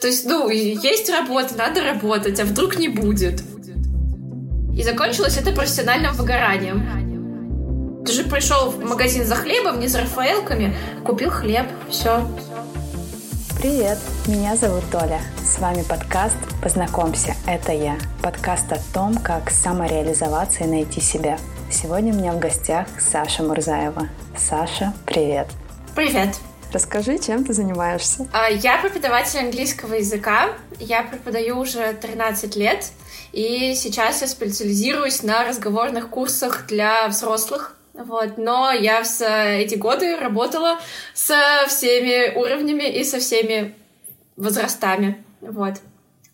То есть, ну, есть работа, надо работать, а вдруг не будет. И закончилось это профессиональным выгоранием. Ты же пришел в магазин за хлебом, не за рафаэлками, купил хлеб, все. Привет, меня зовут Толя. С вами подкаст «Познакомься, это я». Подкаст о том, как самореализоваться и найти себя. Сегодня у меня в гостях Саша Мурзаева. Саша, привет. Привет. Расскажи, чем ты занимаешься? А, я преподаватель английского языка. Я преподаю уже 13 лет. И сейчас я специализируюсь на разговорных курсах для взрослых. Вот. Но я все эти годы работала со всеми уровнями и со всеми возрастами. Вот.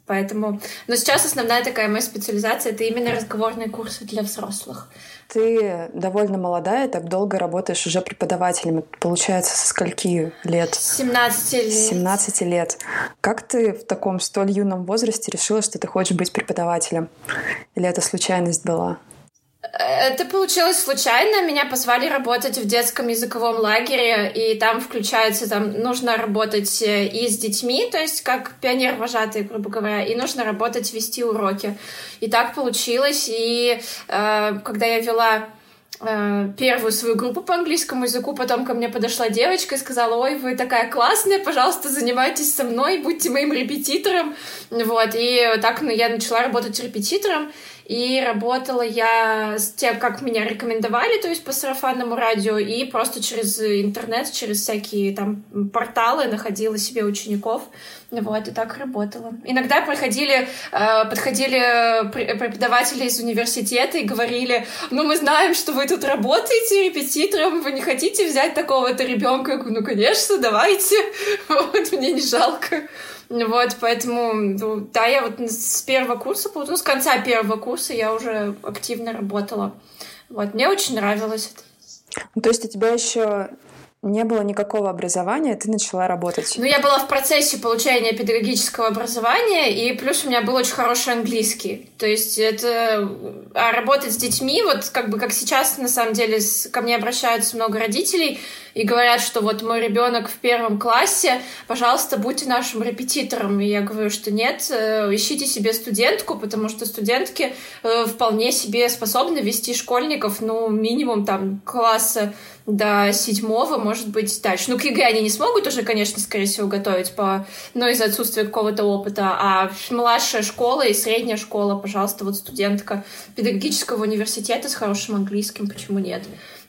Поэтому... Но сейчас основная такая моя специализация — это именно разговорные курсы для взрослых. Ты довольно молодая, так долго работаешь уже преподавателем. Получается, со скольки лет? 17 лет. 17 лет. Как ты в таком столь юном возрасте решила, что ты хочешь быть преподавателем? Или это случайность была? Это получилось случайно. Меня позвали работать в детском языковом лагере, и там включается, там нужно работать э, и с детьми, то есть как пионер-вожатый, грубо говоря, и нужно работать, вести уроки. И так получилось. И э, когда я вела э, первую свою группу по английскому языку, потом ко мне подошла девочка и сказала, ой, вы такая классная, пожалуйста, занимайтесь со мной, будьте моим репетитором. Вот, и так ну, я начала работать репетитором, и работала я с тем, как меня рекомендовали, то есть по сарафанному радио, и просто через интернет, через всякие там порталы находила себе учеников. Вот, и так работала. Иногда приходили, э, подходили преподаватели из университета и говорили, ну, мы знаем, что вы тут работаете репетитором, вы не хотите взять такого-то ребенка? Я говорю, ну, конечно, давайте. Вот, мне не жалко. Вот, поэтому, ну, да, я вот с первого курса, ну, с конца первого курса я уже активно работала. Вот, мне очень нравилось это. Ну, то есть у тебя еще не было никакого образования, ты начала работать. Ну, я была в процессе получения педагогического образования, и плюс у меня был очень хороший английский. То есть это... А работать с детьми, вот как бы как сейчас, на самом деле, ко мне обращаются много родителей и говорят, что вот мой ребенок в первом классе, пожалуйста, будьте нашим репетитором. И я говорю, что нет, э, ищите себе студентку, потому что студентки э, вполне себе способны вести школьников, ну, минимум там класса до седьмого, может быть, дальше. Ну, к ЕГЭ они не смогут уже, конечно, скорее всего, готовить, по... но из-за отсутствия какого-то опыта. А младшая школа и средняя школа, пожалуйста, вот студентка педагогического университета с хорошим английским, почему нет?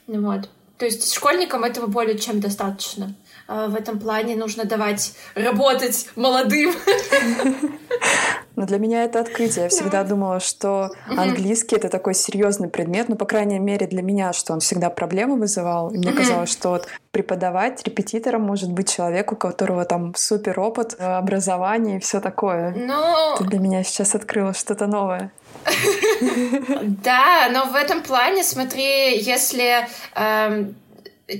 Вот. То есть школьникам этого более чем достаточно. А в этом плане нужно давать работать молодым. Но для меня это открытие. Я всегда думала, что английский это такой серьезный предмет, ну, по крайней мере, для меня, что он всегда проблемы вызывал. И мне казалось, что вот преподавать репетитором может быть человек, у которого там супер опыт, образование и все такое. Но... Ты для меня сейчас открыла что-то новое. Да, но в этом плане, смотри, если эм,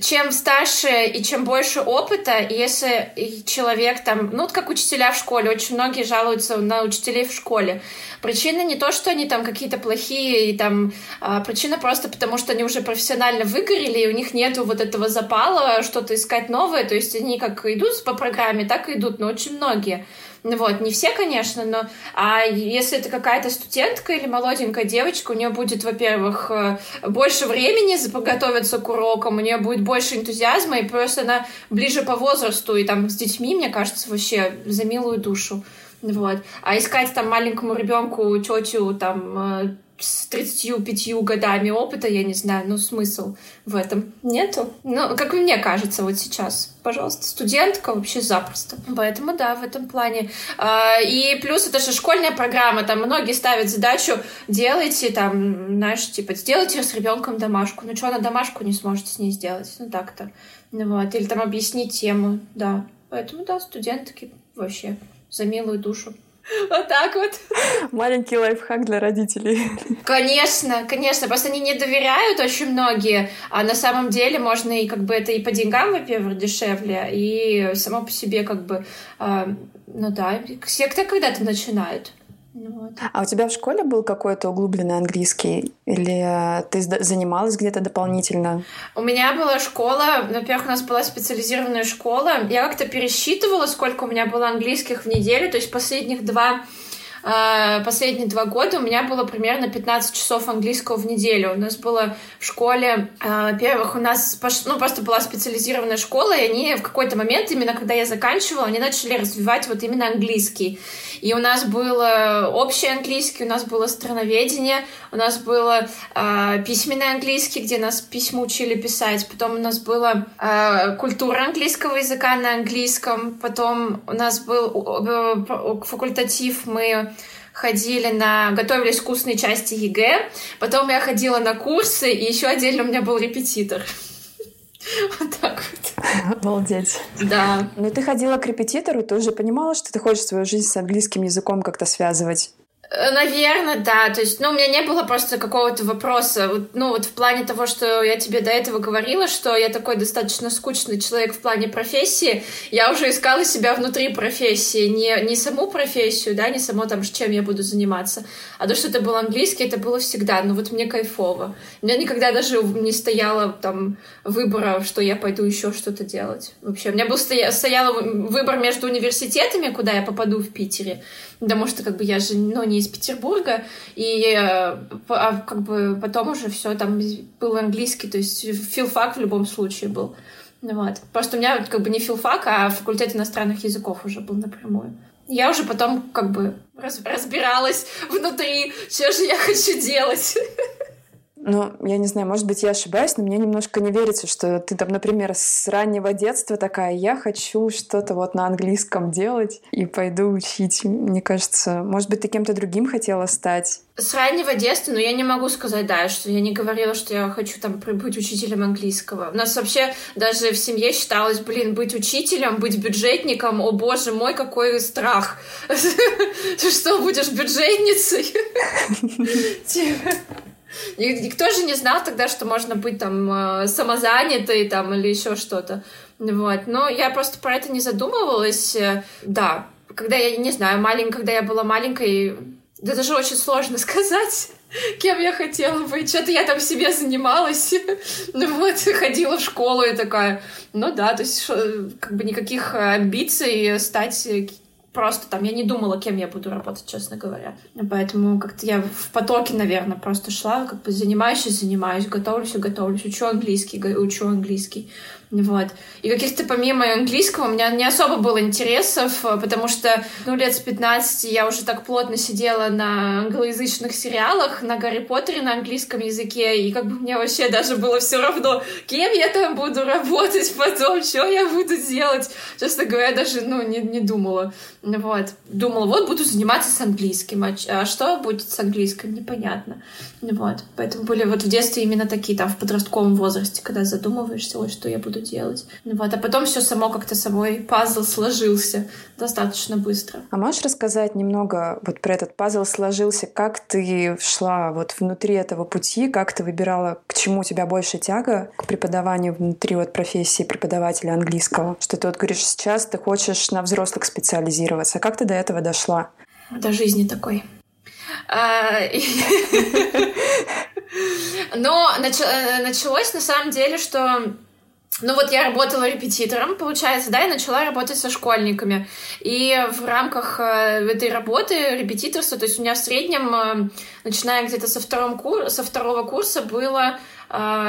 чем старше и чем больше опыта, если человек там, ну, вот как учителя в школе, очень многие жалуются на учителей в школе. Причина не то, что они там какие-то плохие, и там а, причина просто потому, что они уже профессионально выгорели, и у них нету вот этого запала что-то искать новое, то есть они как идут по программе, так и идут, но очень многие. Ну вот, не все, конечно, но а если это какая-то студентка или молоденькая девочка, у нее будет, во-первых, э, больше времени подготовиться к урокам, у нее будет больше энтузиазма, и просто она ближе по возрасту, и там с детьми, мне кажется, вообще за милую душу. Вот. А искать там маленькому ребенку тетю там э, с 35 годами опыта, я не знаю, ну смысл в этом нету. Ну, как мне кажется, вот сейчас. Пожалуйста, студентка вообще запросто. Поэтому да, в этом плане. А, и плюс это же школьная программа, там многие ставят задачу, делайте там, знаешь, типа, сделайте с ребенком домашку. Ну что, на домашку не сможете с ней сделать? Ну так-то. Вот. Или там объяснить тему, да. Поэтому да, студентки вообще за милую душу. Вот так вот. Маленький лайфхак для родителей. Конечно, конечно. Просто они не доверяют очень многие. А на самом деле можно и как бы это и по деньгам, во-первых, дешевле, и само по себе как бы, э, ну да, секта когда-то начинают. Ну вот. А у тебя в школе был какой-то углубленный английский? Или ты занималась где-то дополнительно? У меня была школа, во-первых, у нас была специализированная школа. Я как-то пересчитывала, сколько у меня было английских в неделю. То есть последних два последние два года у меня было примерно 15 часов английского в неделю. У нас было в школе, а, во-первых, у нас ну, просто была специализированная школа, и они в какой-то момент, именно когда я заканчивала, они начали развивать вот именно английский. И у нас был общий английский, у нас было страноведение, у нас было э, письменный английский, где нас письма учили писать, потом у нас была э, культура английского языка на английском, потом у нас был э, факультатив, мы ходили на... готовились к устной части ЕГЭ, потом я ходила на курсы, и еще отдельно у меня был репетитор. Вот так вот. Обалдеть. Да. Но ты ходила к репетитору, ты уже понимала, что ты хочешь свою жизнь с английским языком как-то связывать? Э, Наверное, да. То есть, ну, у меня не было просто какого-то вопроса. Ну, вот в плане того, что я тебе до этого говорила, что я такой достаточно скучный человек в плане профессии, я уже искала себя внутри профессии. Не, не саму профессию, да, не само там, чем я буду заниматься, а то, что это был английский, это было всегда. Ну, вот мне кайфово. У меня никогда даже не стояло там выбора, что я пойду еще что-то делать. Вообще, у меня был стоя, стоял выбор между университетами, куда я попаду в Питере, потому что, как бы, я же, ну, не из Петербурга, и э, а, как бы потом уже все там был английский, то есть филфак в любом случае был. Вот. Просто у меня как бы не филфак, а факультет иностранных языков уже был напрямую. Я уже потом как бы раз, разбиралась внутри, что же я хочу делать. Ну, я не знаю, может быть, я ошибаюсь, но мне немножко не верится, что ты там, например, с раннего детства такая, я хочу что-то вот на английском делать и пойду учить. Мне кажется, может быть, ты кем-то другим хотела стать? С раннего детства, но я не могу сказать, да, что я не говорила, что я хочу там быть учителем английского. У нас вообще даже в семье считалось, блин, быть учителем, быть бюджетником, о боже мой, какой страх. Ты что, будешь бюджетницей? Никто же не знал тогда, что можно быть там э, самозанятой там или еще что-то. Вот. Но я просто про это не задумывалась. Да, когда я, не знаю, маленькая, когда я была маленькой, да даже очень сложно сказать, кем я хотела быть. Что-то я там себе занималась. ну вот, ходила в школу и такая, ну да, то есть как бы никаких амбиций стать просто там я не думала, кем я буду работать, честно говоря. Поэтому как-то я в потоке, наверное, просто шла, как бы занимаюсь и занимаюсь, готовлюсь и готовлюсь, учу английский, учу английский. Вот. И каких-то помимо английского у меня не особо было интересов, потому что, ну, лет с 15 я уже так плотно сидела на англоязычных сериалах, на Гарри Поттере на английском языке, и как бы мне вообще даже было все равно, кем я там буду работать потом, что я буду делать. Честно говоря, даже, ну, не, не думала. Вот. Думала, вот буду заниматься с английским, а, а что будет с английским, непонятно. Вот. Поэтому были вот в детстве именно такие, там, в подростковом возрасте, когда задумываешься, ой, что я буду делать. Вот. А потом все само как-то собой пазл сложился достаточно быстро. А можешь рассказать немного вот про этот пазл сложился, как ты шла вот внутри этого пути, как ты выбирала, к чему у тебя больше тяга, к преподаванию внутри вот профессии преподавателя английского? Что ты вот говоришь, сейчас ты хочешь на взрослых специализироваться. Как ты до этого дошла? До жизни такой. А, но э, началось на самом деле, что ну вот я работала репетитором, получается, да, и начала работать со школьниками. И в рамках э, этой работы репетиторства, то есть у меня в среднем, э, начиная где-то со, втором кур... со второго курса, было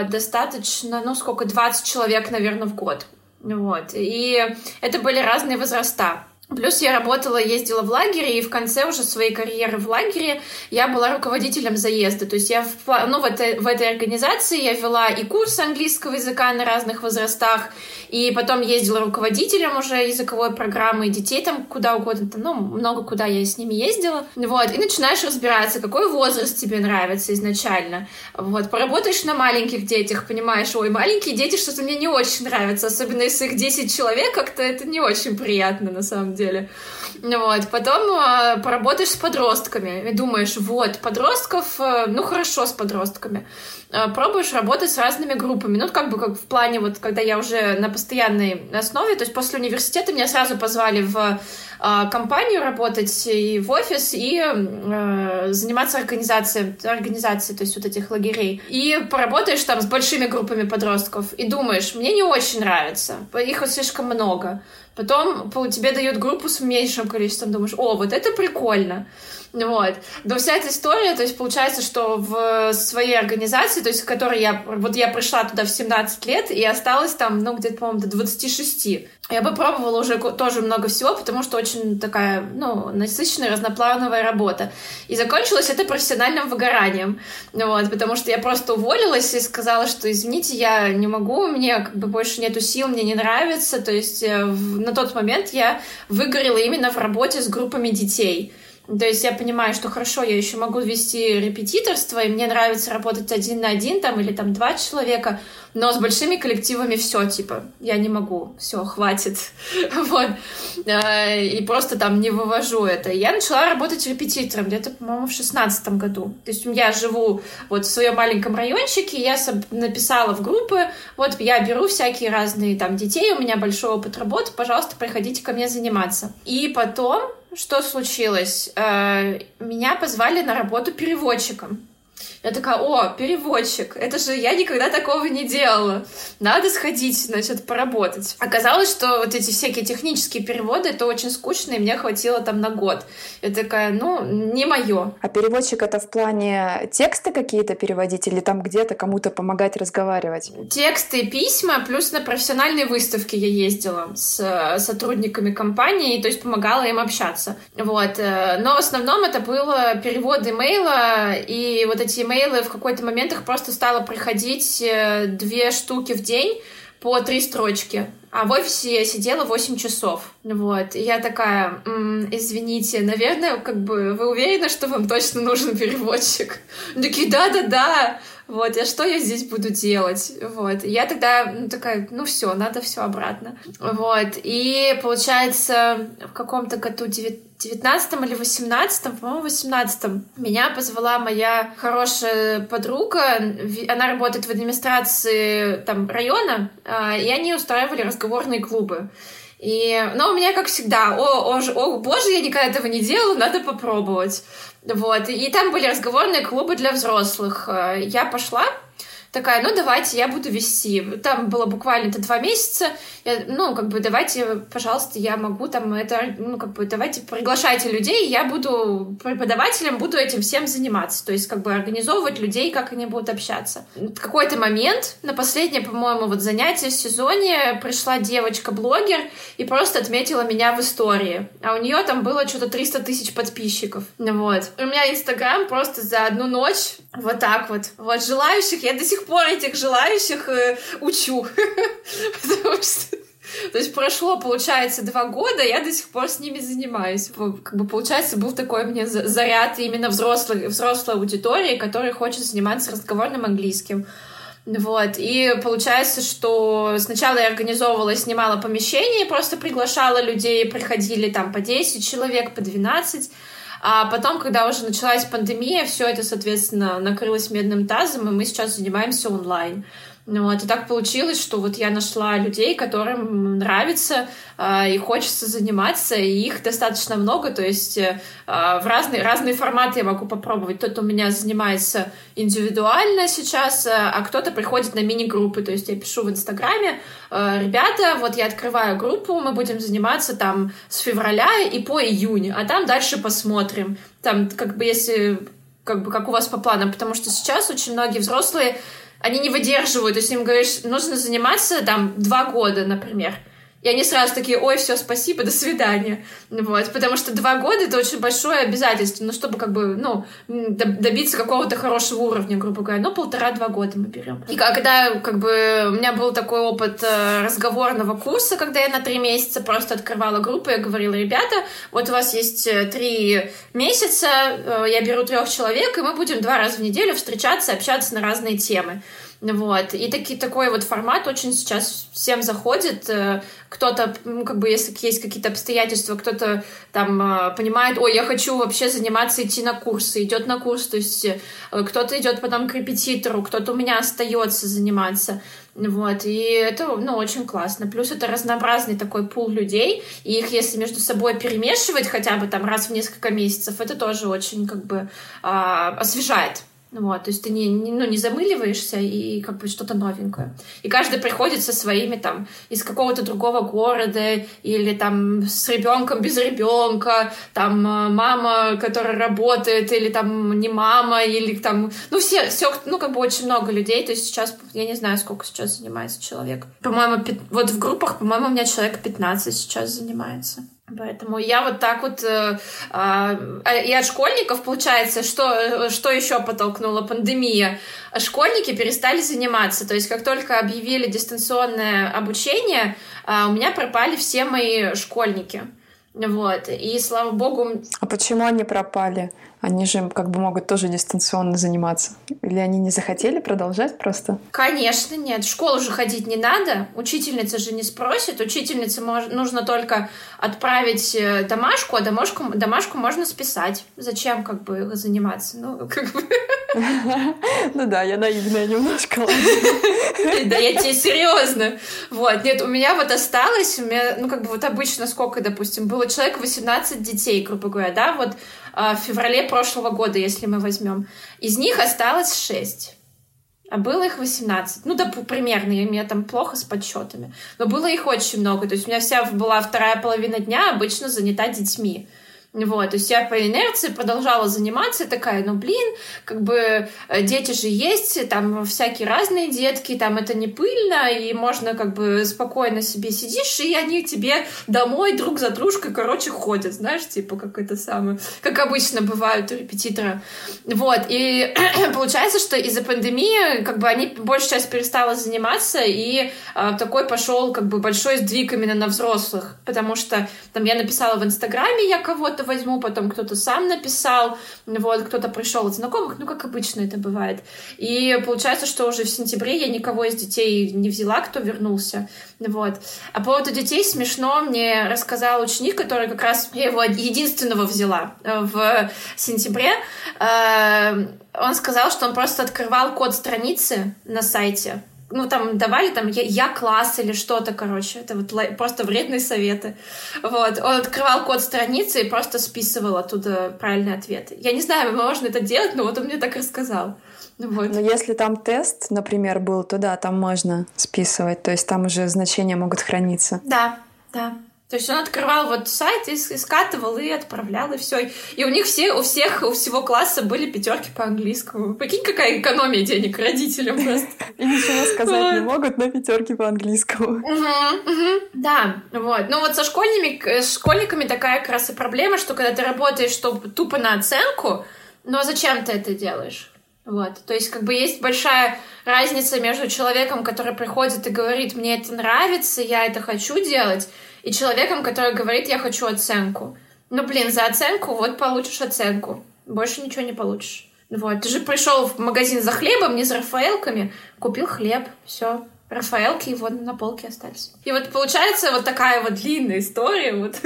достаточно, ну сколько, 20 человек, наверное, в год. Вот. И это были разные возраста. Плюс я работала, ездила в лагере, и в конце уже своей карьеры в лагере я была руководителем заезда. То есть я в, ну, в, этой, в этой организации я вела и курсы английского языка на разных возрастах, и потом ездила руководителем уже языковой программы, детей там куда угодно, там, ну, много куда я с ними ездила. Вот, и начинаешь разбираться, какой возраст тебе нравится изначально. Вот, поработаешь на маленьких детях, понимаешь, ой, маленькие дети что-то мне не очень нравятся, особенно если их 10 человек, как-то это не очень приятно на самом деле. Вот. Потом э, поработаешь с подростками и думаешь, вот, подростков, э, ну хорошо с подростками. Э, пробуешь работать с разными группами. Ну, как бы как в плане, вот, когда я уже на постоянной основе, то есть после университета меня сразу позвали в э, компанию работать и в офис, и э, заниматься организацией, организацией, то есть вот этих лагерей. И поработаешь там с большими группами подростков и думаешь, мне не очень нравится, их слишком много. Потом тебе дают группу с меньшим количеством, думаешь, о, вот это прикольно. Вот. Но вся эта история, то есть получается, что в своей организации, то есть в которой я, вот я пришла туда в 17 лет и осталась там, ну, где-то, по-моему, до 26. Я бы пробовала уже тоже много всего, потому что очень такая, ну, насыщенная, разноплановая работа. И закончилось это профессиональным выгоранием. Вот, потому что я просто уволилась и сказала, что, извините, я не могу, мне как бы больше нету сил, мне не нравится. То есть э, в, на тот момент я выгорела именно в работе с группами детей. То есть я понимаю, что хорошо, я еще могу вести репетиторство, и мне нравится работать один на один там или там два человека, но с большими коллективами все, типа, я не могу, все, хватит. вот. А, и просто там не вывожу это. Я начала работать репетитором где-то, по-моему, в шестнадцатом году. То есть я живу вот в своем маленьком райончике, я написала в группы, вот я беру всякие разные там детей, у меня большой опыт работы, пожалуйста, приходите ко мне заниматься. И потом что случилось? Э, меня позвали на работу переводчиком. Я такая, о, переводчик, это же я никогда такого не делала. Надо сходить, значит, поработать. Оказалось, что вот эти всякие технические переводы, это очень скучно, и мне хватило там на год. Я такая, ну, не мое. А переводчик это в плане текста какие-то переводить или там где-то кому-то помогать разговаривать? Тексты, письма, плюс на профессиональные выставки я ездила с э, сотрудниками компании, то есть помогала им общаться. Вот. Э, но в основном это было перевод имейла и вот эти имейлы в какой-то момент их просто стало приходить э, две штуки в день по три строчки. А в офисе я сидела 8 часов. Вот. И я такая, м-м, извините, наверное, как бы вы уверены, что вам точно нужен переводчик? Они такие, да-да-да. Вот, а что я здесь буду делать? Вот. Я тогда ну, такая, ну все, надо все обратно. Вот. И получается, в каком-то году 19 или 18 по-моему, 18 меня позвала моя хорошая подруга, она работает в администрации там района, а, и они устраивали разговорные клубы. И, но у меня, как всегда, о, о, о, боже, я никогда этого не делала, надо попробовать. Вот, и там были разговорные клубы для взрослых. Э, я пошла, такая, ну, давайте, я буду вести. Там было буквально это два месяца. Я, ну, как бы, давайте, пожалуйста, я могу там это, ну, как бы, давайте, приглашайте людей, я буду преподавателем, буду этим всем заниматься. То есть, как бы, организовывать людей, как они будут общаться. В какой-то момент, на последнее, по-моему, вот занятие в сезоне, пришла девочка-блогер и просто отметила меня в истории. А у нее там было что-то 300 тысяч подписчиков. Вот. У меня Инстаграм просто за одну ночь вот так вот. Вот желающих я до сих пор этих желающих э, учу. Потому что то есть прошло, получается, два года, я до сих пор с ними занимаюсь. Как бы, получается, был такой мне заряд именно взрослой, взрослой аудитории, которая хочет заниматься разговорным английским. Вот, и получается, что сначала я организовывала, снимала помещение, просто приглашала людей, приходили там по 10 человек, по 12, а потом, когда уже началась пандемия, все это, соответственно, накрылось медным тазом, и мы сейчас занимаемся онлайн. Ну вот, и так получилось, что вот я нашла людей, которым нравится э, и хочется заниматься, и их достаточно много, то есть э, в разные, разные форматы я могу попробовать. Кто-то у меня занимается индивидуально сейчас, э, а кто-то приходит на мини-группы, то есть я пишу в Инстаграме, э, ребята, вот я открываю группу, мы будем заниматься там с февраля и по июнь, а там дальше посмотрим. Там как бы если как бы как у вас по планам, потому что сейчас очень многие взрослые они не выдерживают. То есть им говоришь, нужно заниматься там два года, например. И они сразу такие, ой, все, спасибо, до свидания. Вот, потому что два года — это очень большое обязательство, ну, чтобы как бы, ну, добиться какого-то хорошего уровня, грубо говоря. Ну, полтора-два года мы берем. И когда, как бы, у меня был такой опыт э, разговорного курса, когда я на три месяца просто открывала группу, я говорила, ребята, вот у вас есть э, три месяца, э, я беру трех человек, и мы будем два раза в неделю встречаться, общаться на разные темы. Вот. И таки, такой вот формат очень сейчас всем заходит. Э, кто-то, ну, как бы, если есть какие-то обстоятельства, кто-то там э, понимает, ой, я хочу вообще заниматься, идти на курсы, идет на курс, то есть э, кто-то идет потом к репетитору, кто-то у меня остается заниматься. Вот, и это, ну, очень классно. Плюс это разнообразный такой пул людей, и их, если между собой перемешивать хотя бы там раз в несколько месяцев, это тоже очень, как бы, а, освежает. Вот, то есть ты не, не, ну, не замыливаешься и как бы что-то новенькое. И каждый приходит со своими там из какого-то другого города или там с ребенком без ребенка, там э, мама, которая работает, или там не мама, или там, ну все, все, ну как бы очень много людей. То есть сейчас, я не знаю, сколько сейчас занимается человек. По-моему, вот в группах, по-моему, у меня человек 15 сейчас занимается. Поэтому я вот так вот э, э, и от школьников получается, что что еще подтолкнула пандемия, школьники перестали заниматься, то есть как только объявили дистанционное обучение, э, у меня пропали все мои школьники, вот и слава богу. А почему они пропали? Они же как бы могут тоже дистанционно заниматься. Или они не захотели продолжать просто? Конечно, нет. В школу же ходить не надо. Учительница же не спросит. Учительнице мож... нужно только отправить э, домашку, а домашку, домашку можно списать. Зачем как бы заниматься? Ну, как бы... Ну да, я наивная немножко. Да я тебе серьезно. Вот, нет, у меня вот осталось, у меня, ну как бы вот обычно сколько, допустим, было человек 18 детей, грубо говоря, да, вот в феврале прошлого года, если мы возьмем. Из них осталось 6. А было их 18. Ну, да, примерно, я, меня там плохо с подсчетами. Но было их очень много. То есть у меня вся была вторая половина дня обычно занята детьми. Вот, то есть я по инерции продолжала заниматься, такая, ну, блин, как бы э, дети же есть, там всякие разные детки, там это не пыльно, и можно как бы спокойно себе сидишь, и они тебе домой друг за дружкой, короче, ходят, знаешь, типа как это самое, как обычно бывают у репетитора. Вот, и получается, что из-за пандемии как бы они большая часть перестала заниматься, и а, такой пошел как бы большой сдвиг именно на взрослых, потому что там я написала в Инстаграме я кого-то кого-то возьму, потом кто-то сам написал, вот, кто-то пришел от знакомых, ну, как обычно это бывает. И получается, что уже в сентябре я никого из детей не взяла, кто вернулся, вот. А по поводу детей смешно, мне рассказал ученик, который как раз, я его единственного взяла э, в сентябре, э, он сказал, что он просто открывал код страницы на сайте, ну, там давали там я, я класс или что-то, короче. Это вот просто вредные советы. Вот. Он открывал код страницы и просто списывал оттуда правильный ответ. Я не знаю, можно это делать, но вот он мне так рассказал. Вот. Но если там тест, например, был, то да, там можно списывать. То есть там уже значения могут храниться. Да, да. То есть он открывал вот сайт и скатывал и отправлял, и все. И у них все, у всех, у всего класса были пятерки по английскому. Прикинь, какая экономия денег родителям просто. И ничего сказать не могут, но пятерки по английскому. Да, вот. Ну вот со школьниками, школьниками такая как раз и проблема, что когда ты работаешь тупо на оценку, но зачем ты это делаешь? Вот. То есть, как бы есть большая разница между человеком, который приходит и говорит, мне это нравится, я это хочу делать, и человеком, который говорит, я хочу оценку. Ну, блин, за оценку вот получишь оценку. Больше ничего не получишь. Вот, ты же пришел в магазин за хлебом, не за Рафаэлками, купил хлеб, все. Рафаэлки его на полке остались. И вот получается вот такая вот длинная история. Вот.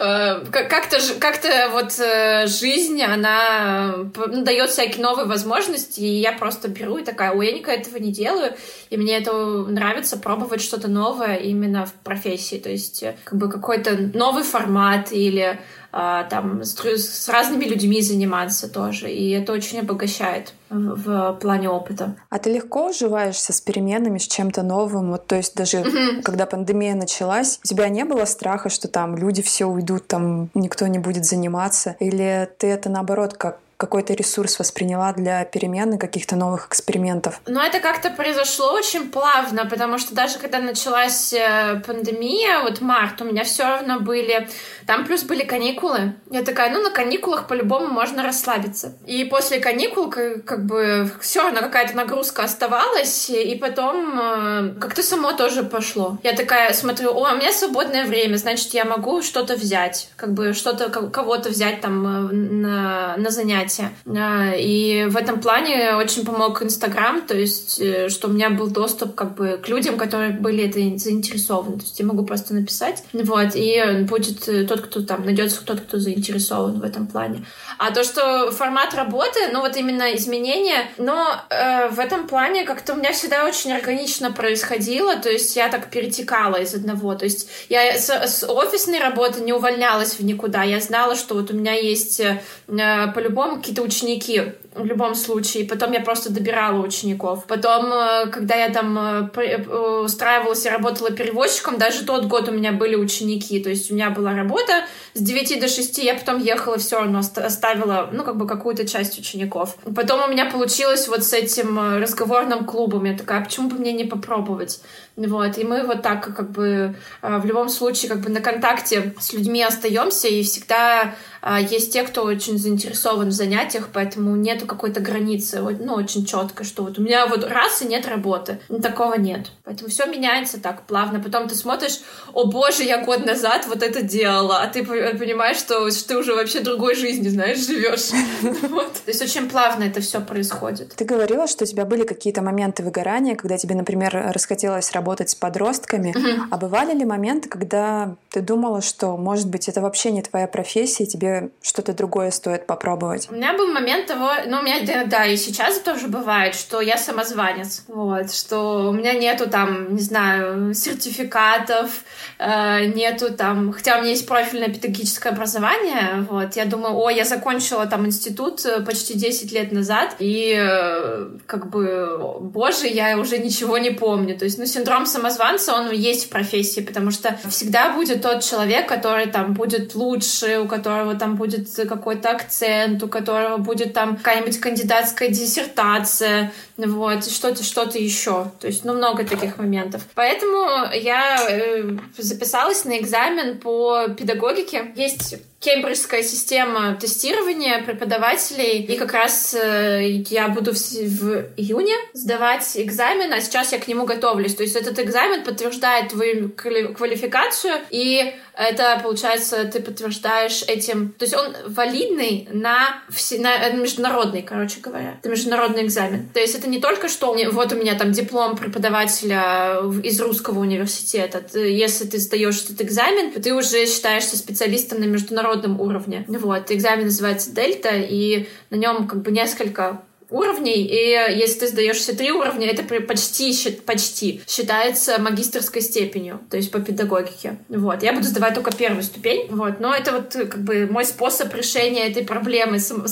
Э, как-то как вот э, жизнь, она ну, дает всякие новые возможности, и я просто беру и такая, ой, я никогда этого не делаю, и мне это нравится пробовать что-то новое именно в профессии, то есть э, как бы какой-то новый формат или там с, с разными людьми заниматься тоже, и это очень обогащает в, в плане опыта. А ты легко уживаешься с переменами, с чем-то новым? Вот, то есть даже mm-hmm. когда пандемия началась, у тебя не было страха, что там люди все уйдут, там никто не будет заниматься? Или ты это наоборот как какой-то ресурс восприняла для перемены каких-то новых экспериментов? Ну, это как-то произошло очень плавно, потому что даже когда началась э, пандемия, вот март, у меня все равно были... Там плюс были каникулы. Я такая, ну, на каникулах по-любому можно расслабиться. И после каникул как, бы все равно какая-то нагрузка оставалась, и потом э, как-то само тоже пошло. Я такая смотрю, о, у меня свободное время, значит, я могу что-то взять, как бы что-то, кого-то взять там э, на, на занятия занятия. А, и в этом плане очень помог Инстаграм, то есть, э, что у меня был доступ как бы к людям, которые были это заинтересованы. То есть я могу просто написать, вот, и будет э, тот, кто там, найдется тот, кто заинтересован в этом плане. А то, что формат работы, ну вот именно изменения, но э, в этом плане как-то у меня всегда очень органично происходило, то есть я так перетекала из одного, то есть я с, с офисной работы не увольнялась в никуда, я знала, что вот у меня есть э, по-любому какие-то ученики, в любом случае. Потом я просто добирала учеников. Потом, э, когда я там э, э, устраивалась и работала переводчиком, даже тот год у меня были ученики. То есть у меня была работа с 9 до 6, я потом ехала все равно, оставила, ну, как бы какую-то часть учеников. Потом у меня получилось вот с этим разговорным клубом. Я такая, а почему бы мне не попробовать? Вот, и мы вот так как бы в любом случае как бы на контакте с людьми остаемся, и всегда есть те, кто очень заинтересован в занятиях, поэтому нету какой-то границы, ну, очень четко, что вот у меня вот раз и нет работы. Ну, такого нет. Поэтому все меняется так плавно. Потом ты смотришь, о боже, я год назад вот это делала, а ты понимаешь, что, что ты уже вообще другой жизнью, знаешь, живешь. То есть очень плавно это все происходит. Ты говорила, что у тебя были какие-то моменты выгорания, когда тебе, например, расхотелось работать с подростками. А бывали ли моменты, когда ты думала, что, может быть, это вообще не твоя профессия, и тебе что-то другое стоит попробовать? У меня был момент того, ну, у меня, да, и сейчас тоже бывает, что я самозванец, вот, что у меня нету там, не знаю, сертификатов, э, нету там, хотя у меня есть профильное педагогическое образование, вот, я думаю, о, я закончила там институт э, почти 10 лет назад, и э, как бы, боже, я уже ничего не помню, то есть, ну, синдром самозванца, он есть в профессии, потому что всегда будет тот человек, который там будет лучше, у которого там будет какой-то акцент, у которого будет там какая-нибудь кандидатская диссертация, вот, что-то, что-то еще. То есть, ну, много таких моментов. Поэтому я э, записалась на экзамен по педагогике. Есть кембриджская система тестирования преподавателей. И как раз э, я буду в, в июне сдавать экзамен, а сейчас я к нему готовлюсь. То есть этот экзамен подтверждает твою квалификацию, и это, получается, ты подтверждаешь этим... То есть он валидный на, все, на международный, короче говоря. Это международный экзамен. То есть это не только что вот у меня там диплом преподавателя из русского университета. Если ты сдаешь этот экзамен, ты уже считаешься специалистом на международном уровне. Вот, экзамен называется Дельта, и на нем как бы несколько уровней, и если ты сдаешь все три уровня, это почти, почти считается магистрской степенью, то есть по педагогике. Вот. Я буду сдавать только первую ступень, вот. но это вот как бы мой способ решения этой проблемы сам,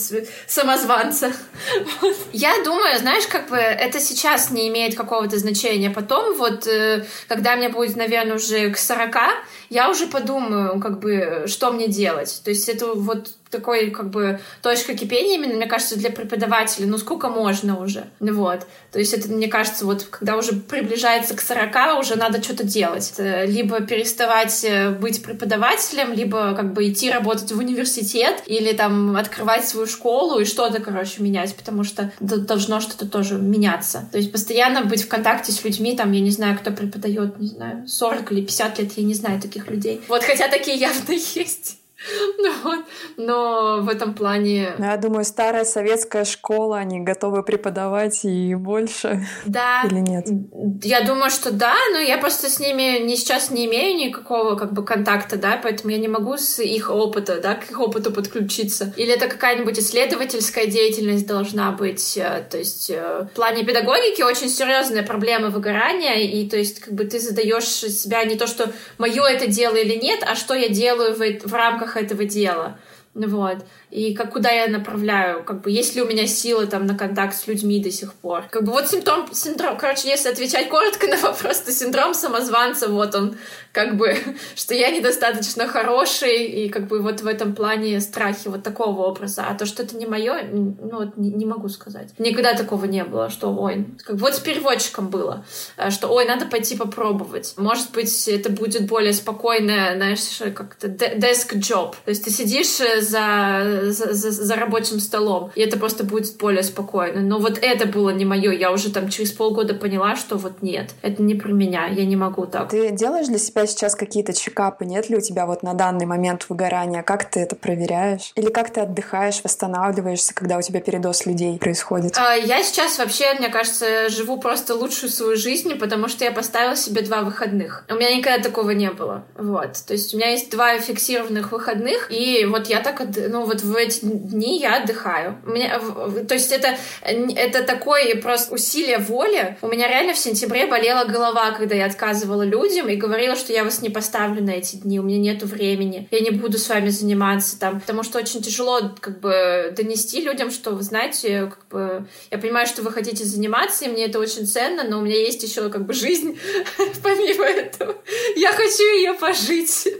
самозванца. Я думаю, знаешь, как бы это сейчас не имеет какого-то значения. Потом вот, э, когда мне будет, наверное, уже к 40, я уже подумаю, как бы, что мне делать. То есть это вот такой, как бы, точка кипения именно, мне кажется, для преподавателя. Ну, сколько можно уже? Вот. То есть это, мне кажется, вот когда уже приближается к 40, уже надо что-то делать. Либо переставать э, быть преподавателем, либо как бы идти работать в университет, или там открывать свою школу и что-то, короче, менять, потому что должно что-то тоже меняться. То есть постоянно быть в контакте с людьми, там, я не знаю, кто преподает, не знаю, 40 или 50 лет, я не знаю таких людей. Вот, хотя такие явно есть. Ну вот, но в этом плане... Ну, я думаю, старая советская школа, они готовы преподавать и больше. Да. Или нет? Я думаю, что да, но я просто с ними не сейчас не имею никакого как бы контакта, да, поэтому я не могу с их опыта, да, к их опыту подключиться. Или это какая-нибудь исследовательская деятельность должна быть. Э, то есть э, в плане педагогики очень серьезная проблема выгорания, и то есть как бы ты задаешь себя не то, что мое это дело или нет, а что я делаю в, в рамках этого дела. Вот и как куда я направляю, как бы есть ли у меня силы там на контакт с людьми до сих пор. Как бы вот симптом, синдром, короче, если отвечать коротко на вопрос, то синдром самозванца, вот он, как бы, что я недостаточно хороший, и как бы вот в этом плане страхи вот такого образа. А то, что это не мое, ну вот не, не могу сказать. Никогда такого не было, что, ой, как вот с переводчиком было, э, что, ой, надо пойти попробовать. Может быть, это будет более спокойное, знаешь, как-то desk job. То есть ты сидишь э, за, за, за, за рабочим столом, и это просто будет более спокойно. Но вот это было не мое, я уже там через полгода поняла, что вот нет, это не про меня, я не могу так. Ты делаешь для себя сейчас какие-то чекапы? Нет ли у тебя вот на данный момент выгорания? Как ты это проверяешь? Или как ты отдыхаешь, восстанавливаешься, когда у тебя передоз людей происходит? А, я сейчас вообще, мне кажется, живу просто лучшую свою жизнь, потому что я поставила себе два выходных. У меня никогда такого не было. Вот. То есть у меня есть два фиксированных выходных, и вот я так, ну вот в эти дни я отдыхаю. У меня, то есть это, это такое просто усилие воли. У меня реально в сентябре болела голова, когда я отказывала людям и говорила, что я вас не поставлю на эти дни, у меня нету времени, я не буду с вами заниматься там, потому что очень тяжело как бы донести людям, что вы знаете, как бы я понимаю, что вы хотите заниматься, и мне это очень ценно, но у меня есть еще как бы жизнь помимо этого. Я хочу ее пожить.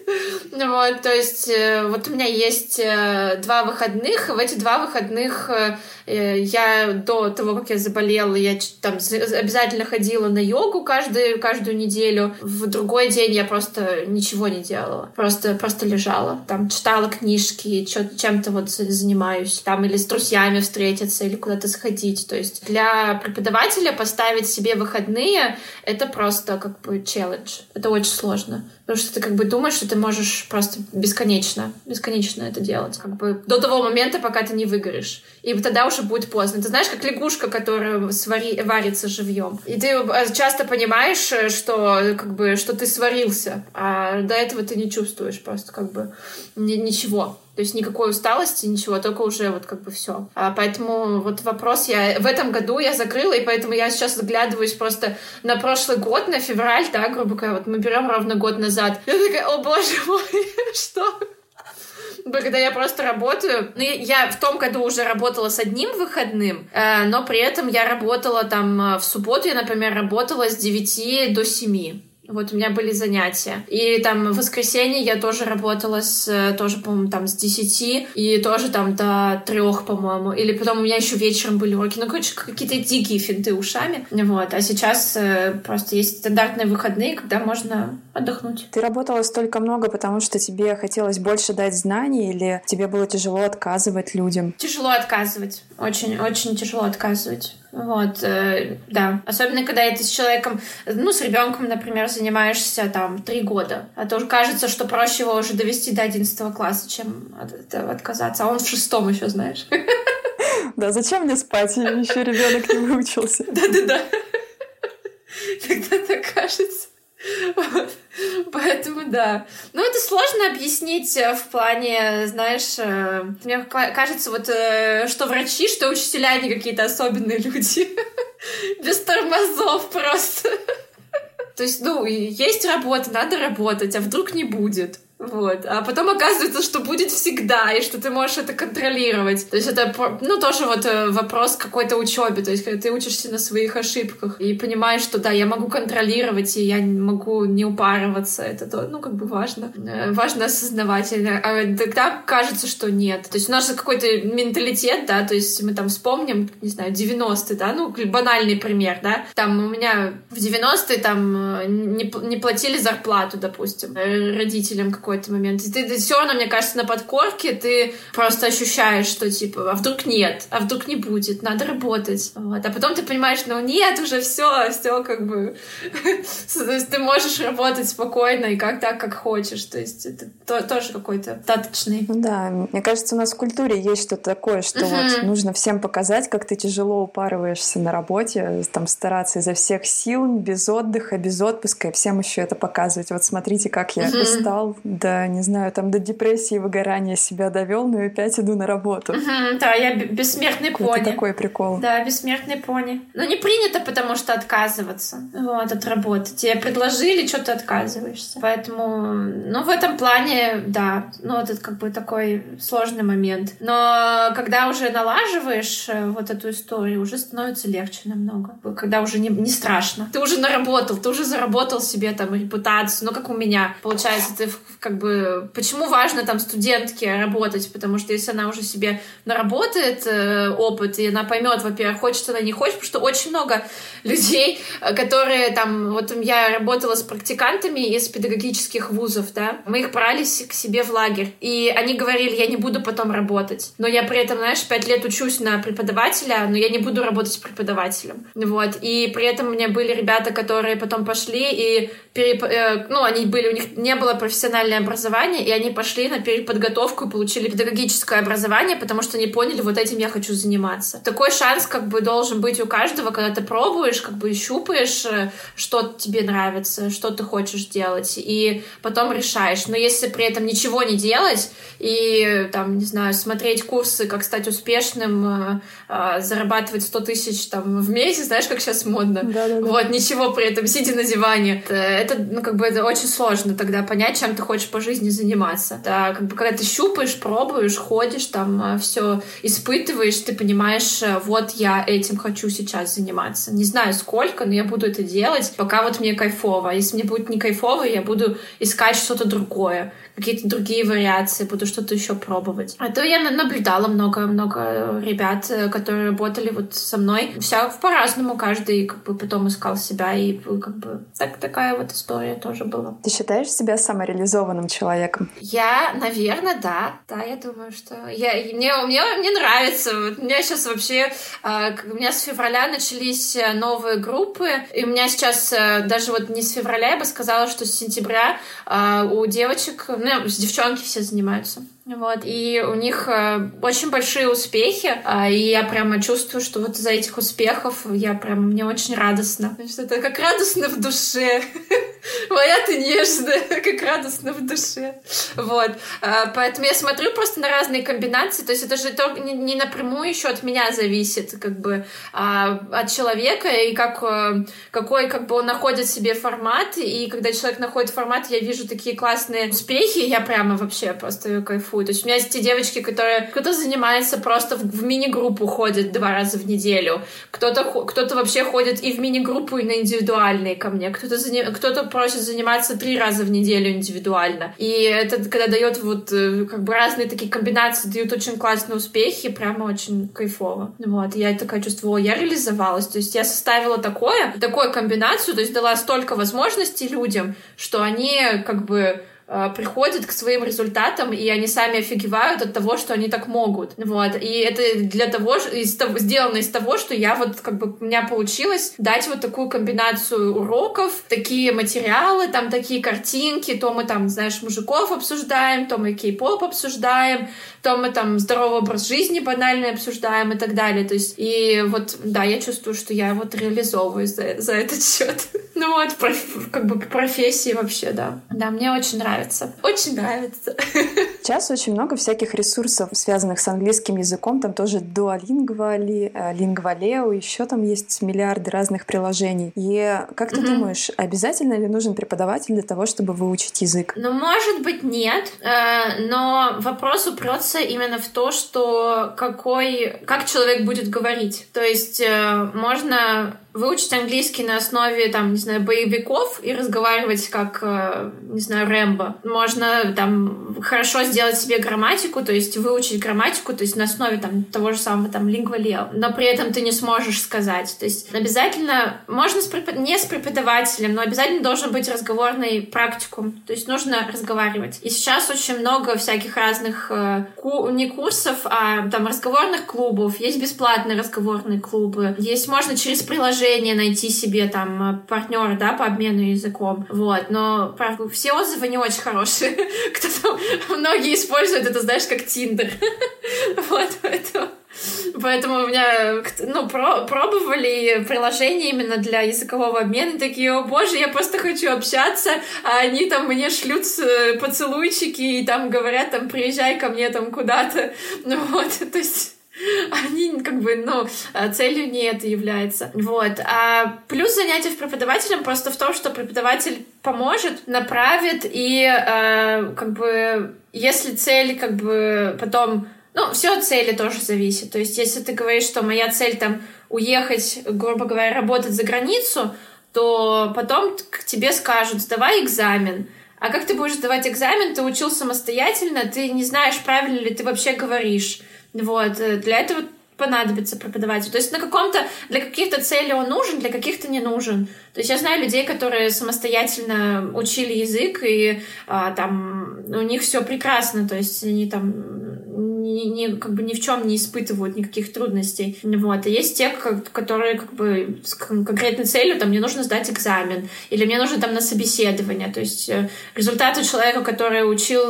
Вот, то есть э, вот у меня есть э, два выходных, и в эти два выходных э, я до того, как я заболела, я там обязательно ходила на йогу каждую, каждую неделю. В другой день я просто ничего не делала. Просто, просто лежала. Там читала книжки, чем-то вот занимаюсь. Там или с друзьями встретиться, или куда-то сходить. То есть для преподавателя поставить себе выходные — это просто как бы челлендж. Это очень сложно. Потому что ты как бы думаешь, что ты можешь просто бесконечно, бесконечно это делать. Как бы до того момента, пока ты не выгоришь. И тогда уже будет поздно. Ты знаешь, как лягушка, которая свари... варится живьем. И ты э, часто понимаешь, э, что, как бы, что ты сварился, а до этого ты не чувствуешь просто как бы ничего. То есть никакой усталости, ничего, только уже вот как бы все. А поэтому вот вопрос я в этом году я закрыла, и поэтому я сейчас заглядываюсь просто на прошлый год, на февраль, да, грубо говоря, вот мы берем ровно год назад. Я такая, о боже мой, что? Когда я просто работаю. Ну, я в том году уже работала с одним выходным, э, но при этом я работала там э, в субботу, я, например, работала с 9 до 7. Вот у меня были занятия. И там в воскресенье я тоже работала с, тоже, по-моему, там с 10 и тоже там до трех, по-моему. Или потом у меня еще вечером были уроки. Ну, короче, какие-то дикие финты ушами. Вот. А сейчас э, просто есть стандартные выходные, когда можно отдохнуть. Ты работала столько много, потому что тебе хотелось больше дать знаний или тебе было тяжело отказывать людям? Тяжело отказывать. Очень, очень тяжело отказывать. Вот, э, да. Особенно, когда это с человеком, ну, с ребенком, например, занимаешься там три года. А то уже кажется, что проще его уже довести до 11 класса, чем от этого отказаться. А он в шестом еще, знаешь. Да, зачем мне спать? Еще ребенок не выучился. Да-да-да. Тогда так кажется. Поэтому да. Но это сложно объяснить э, в плане, знаешь, э, мне кажется, вот э, что врачи, что учителя, они какие-то особенные люди. Без тормозов просто. То есть, ну, есть работа, надо работать, а вдруг не будет. Вот. А потом оказывается, что будет всегда, и что ты можешь это контролировать. То есть это, ну, тоже вот э, вопрос какой-то учебы. То есть когда ты учишься на своих ошибках и понимаешь, что да, я могу контролировать, и я могу не упарываться. Это, то, ну, как бы важно. Э, важно осознавать. А тогда кажется, что нет. То есть у нас же какой-то менталитет, да, то есть мы там вспомним, не знаю, 90-е, да, ну, банальный пример, да. Там у меня в 90-е там э, не, не платили зарплату, допустим, родителям какой-то момент. И ты, ты все равно, мне кажется, на подкорке ты просто ощущаешь, что типа, а вдруг нет, а вдруг не будет, надо работать. Вот. А потом ты понимаешь, ну нет, уже все, все как бы... То есть ты можешь работать спокойно и как так, как хочешь. То есть это то, тоже какой-то достаточный. Ну да, мне кажется, у нас в культуре есть что-то такое, что вот нужно всем показать, как ты тяжело упарываешься на работе, там стараться изо всех сил, без отдыха, без отпуска, и всем еще это показывать. Вот смотрите, как я устал, до, не знаю, там до депрессии, выгорания себя довел, но и опять иду на работу. Угу, да, я бессмертный пони. Это такой прикол. Да, бессмертный пони. Но не принято, потому что отказываться вот, от работы. Тебе предложили, что ты отказываешься. Поэтому, ну, в этом плане, да, ну, вот это как бы такой сложный момент. Но когда уже налаживаешь э, вот эту историю, уже становится легче намного. Когда уже не, не страшно. Ты уже наработал, ты уже заработал себе там репутацию. Ну, как у меня. Получается, ты в как бы, почему важно там студентке работать, потому что если она уже себе наработает э, опыт, и она поймет, во-первых, хочет она, не хочет, потому что очень много людей, э, которые там, вот я работала с практикантами из педагогических вузов, да, мы их брали к себе в лагерь, и они говорили, я не буду потом работать, но я при этом, знаешь, пять лет учусь на преподавателя, но я не буду работать преподавателем, вот, и при этом у меня были ребята, которые потом пошли и переп... Э, ну, они были, у них не было профессиональное образование, и они пошли на переподготовку и получили педагогическое образование, потому что они поняли, вот этим я хочу заниматься. Такой шанс как бы должен быть у каждого, когда ты пробуешь, как бы щупаешь, э, что тебе нравится, что ты хочешь делать, и потом решаешь. Но если при этом ничего не делать и, там, не знаю, смотреть курсы, как стать успешным, э, зарабатывать 100 тысяч там в месяц, знаешь, как сейчас модно, Да-да-да. вот, ничего при этом, сидя на диване, это, ну, как бы, это очень сложно тогда понять, чем ты хочешь по жизни заниматься. Да, как бы, когда ты щупаешь, пробуешь, ходишь, там, э, все испытываешь, ты понимаешь, э, вот я этим хочу сейчас заниматься. Не знаю сколько, но я буду это делать, пока вот мне кайфово. А если мне будет не кайфово, я буду искать что-то другое какие-то другие вариации, буду что-то еще пробовать. А то я наблюдала много-много ребят, э, которые работали вот со мной. Все по-разному, каждый как бы потом искал себя, и как бы так, такая вот история тоже была. Ты считаешь себя самореализованным человеком? Я, наверное, да. Да, я думаю, что... Я, мне, мне, мне нравится. У меня сейчас вообще... А, у меня с февраля начались э, новые группы, и у меня сейчас э, даже вот не с февраля, я бы сказала, что с сентября а, у девочек, ну, ну, девчонки все занимаются. Вот, и у них э, очень большие успехи, э, и я прямо чувствую, что вот из-за этих успехов я прям, мне очень радостно. Значит, это как радостно в душе. Моя ты нежная, как радостно в душе. Вот. Э, поэтому я смотрю просто на разные комбинации, то есть это же не напрямую еще от меня зависит, как бы, а от человека, и как, э, какой, как бы он находит себе формат, и когда человек находит формат, я вижу такие классные успехи, я прямо вообще просто кайфую кайфую. То есть у меня есть те девочки, которые кто-то занимается просто в, в мини-группу ходит два раза в неделю, кто-то кто-то вообще ходит и в мини-группу, и на индивидуальные ко мне, кто-то заним... кто-то просит заниматься три раза в неделю индивидуально. И это когда дает вот э, как бы разные такие комбинации, дают очень классные успехи, прямо очень кайфово. Вот, я такая чувствовала, я реализовалась, то есть я составила такое, такую комбинацию, то есть дала столько возможностей людям, что они как бы приходят к своим результатам, и они сами офигевают от того, что они так могут. Вот. И это для того, из того, сделано из того, что я вот как бы у меня получилось дать вот такую комбинацию уроков, такие материалы, там такие картинки, то мы там, знаешь, мужиков обсуждаем, то мы кей-поп обсуждаем, то мы там здоровый образ жизни банальный обсуждаем и так далее. То есть, и вот, да, я чувствую, что я вот реализовываюсь за, за этот счет. Ну вот, как бы по профессии вообще, да. Да, мне очень нравится. Очень нравится. Сейчас очень много всяких ресурсов, связанных с английским языком. Там тоже Duolingo, Lingvaleo, еще там есть миллиарды разных приложений. И как ты mm-hmm. думаешь, обязательно ли нужен преподаватель для того, чтобы выучить язык? Ну, может быть, нет. Э, но вопрос упрется именно в то, что какой, как человек будет говорить. То есть э, можно выучить английский на основе, там, не знаю, боевиков и разговаривать как, э, не знаю, Рэмбо. Можно там хорошо сделать себе грамматику, то есть выучить грамматику, то есть на основе там того же самого там лингвалео, но при этом ты не сможешь сказать. То есть обязательно, можно с препод... не с преподавателем, но обязательно должен быть разговорный практикум, то есть нужно разговаривать. И сейчас очень много всяких разных э, ку... не курсов, а там разговорных клубов, есть бесплатные разговорные клубы, есть можно через приложение приложение найти себе там э, партнера, да, по обмену языком. Вот, но правда, все отзывы не очень хорошие. Кто-то, многие используют это, знаешь, как Тиндер. Вот, поэтому... Поэтому у меня, ну, про пробовали приложение именно для языкового обмена, такие, о боже, я просто хочу общаться, а они там мне шлют э, поцелуйчики и там говорят, там, приезжай ко мне там куда-то. Ну вот, то есть они как бы, ну, э, целью не это является. Вот. А плюс занятия в преподавателем просто в том, что преподаватель поможет, направит, и э, как бы если цель как бы потом ну, все от цели тоже зависит. То есть, если ты говоришь, что моя цель там уехать, грубо говоря, работать за границу, то потом к тебе скажут, сдавай экзамен, А как ты будешь сдавать экзамен? Ты учил самостоятельно, ты не знаешь, правильно ли ты вообще говоришь. Вот. Э, для этого понадобится преподаватель. То есть на каком-то, для каких-то целей он нужен, для каких-то не нужен. То есть я знаю людей, которые самостоятельно учили язык, и а, там у них все прекрасно, то есть они там ни, ни, как бы ни в чем не испытывают никаких трудностей. Вот. И есть те, которые как бы с конкретной целью, там, мне нужно сдать экзамен, или мне нужно там на собеседование. То есть э, результаты человека, который учил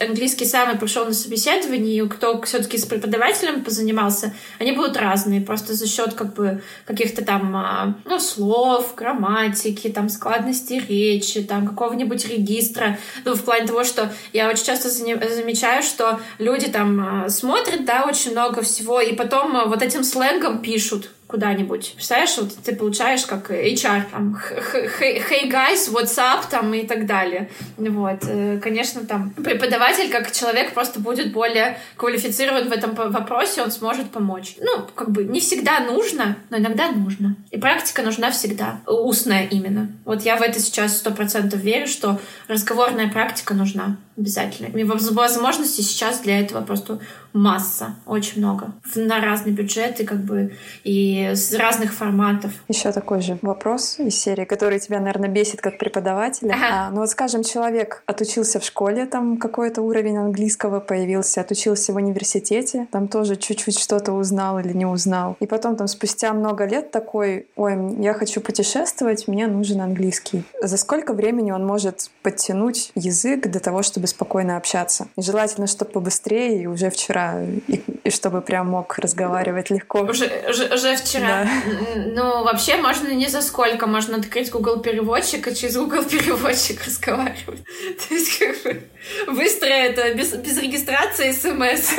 английский сам и пришел на собеседование, и кто все-таки с преподавателем позанимался, они будут разные, просто за счет как бы каких-то там а, ну, слов, грамматики, там складности речи, там какого-нибудь регистра. Ну, в плане того, что я очень часто замечаю, что люди там а, смотрят, да, очень много всего, и потом а, вот этим сленгом пишут куда-нибудь. Представляешь, вот ты получаешь как HR, там, hey guys, what's up, там, и так далее. Вот. Э, конечно, там, преподаватель, как человек, просто будет более квалифицирован в этом вопросе, он сможет помочь. Ну, как бы, не всегда нужно, но иногда нужно. И практика нужна всегда. Устная именно. Вот я в это сейчас сто процентов верю, что разговорная практика нужна обязательно. И возможностей сейчас для этого просто масса, очень много. На разные бюджеты, как бы, и с разных форматов. Еще такой же вопрос из серии, который тебя, наверное, бесит как преподавателя. Ага. А, ну вот, скажем, человек отучился в школе, там какой-то уровень английского появился, отучился в университете, там тоже чуть-чуть что-то узнал или не узнал. И потом там спустя много лет такой, ой, я хочу путешествовать, мне нужен английский. За сколько времени он может подтянуть язык для того, чтобы спокойно общаться? И желательно, чтобы побыстрее и уже вчера и, и чтобы прям мог разговаривать легко. Уже, уже, уже вчера. Да. Ну, вообще можно не за сколько. Можно открыть Google переводчик и через Google переводчик разговаривать. То есть, как бы, быстро это, без, без регистрации смс.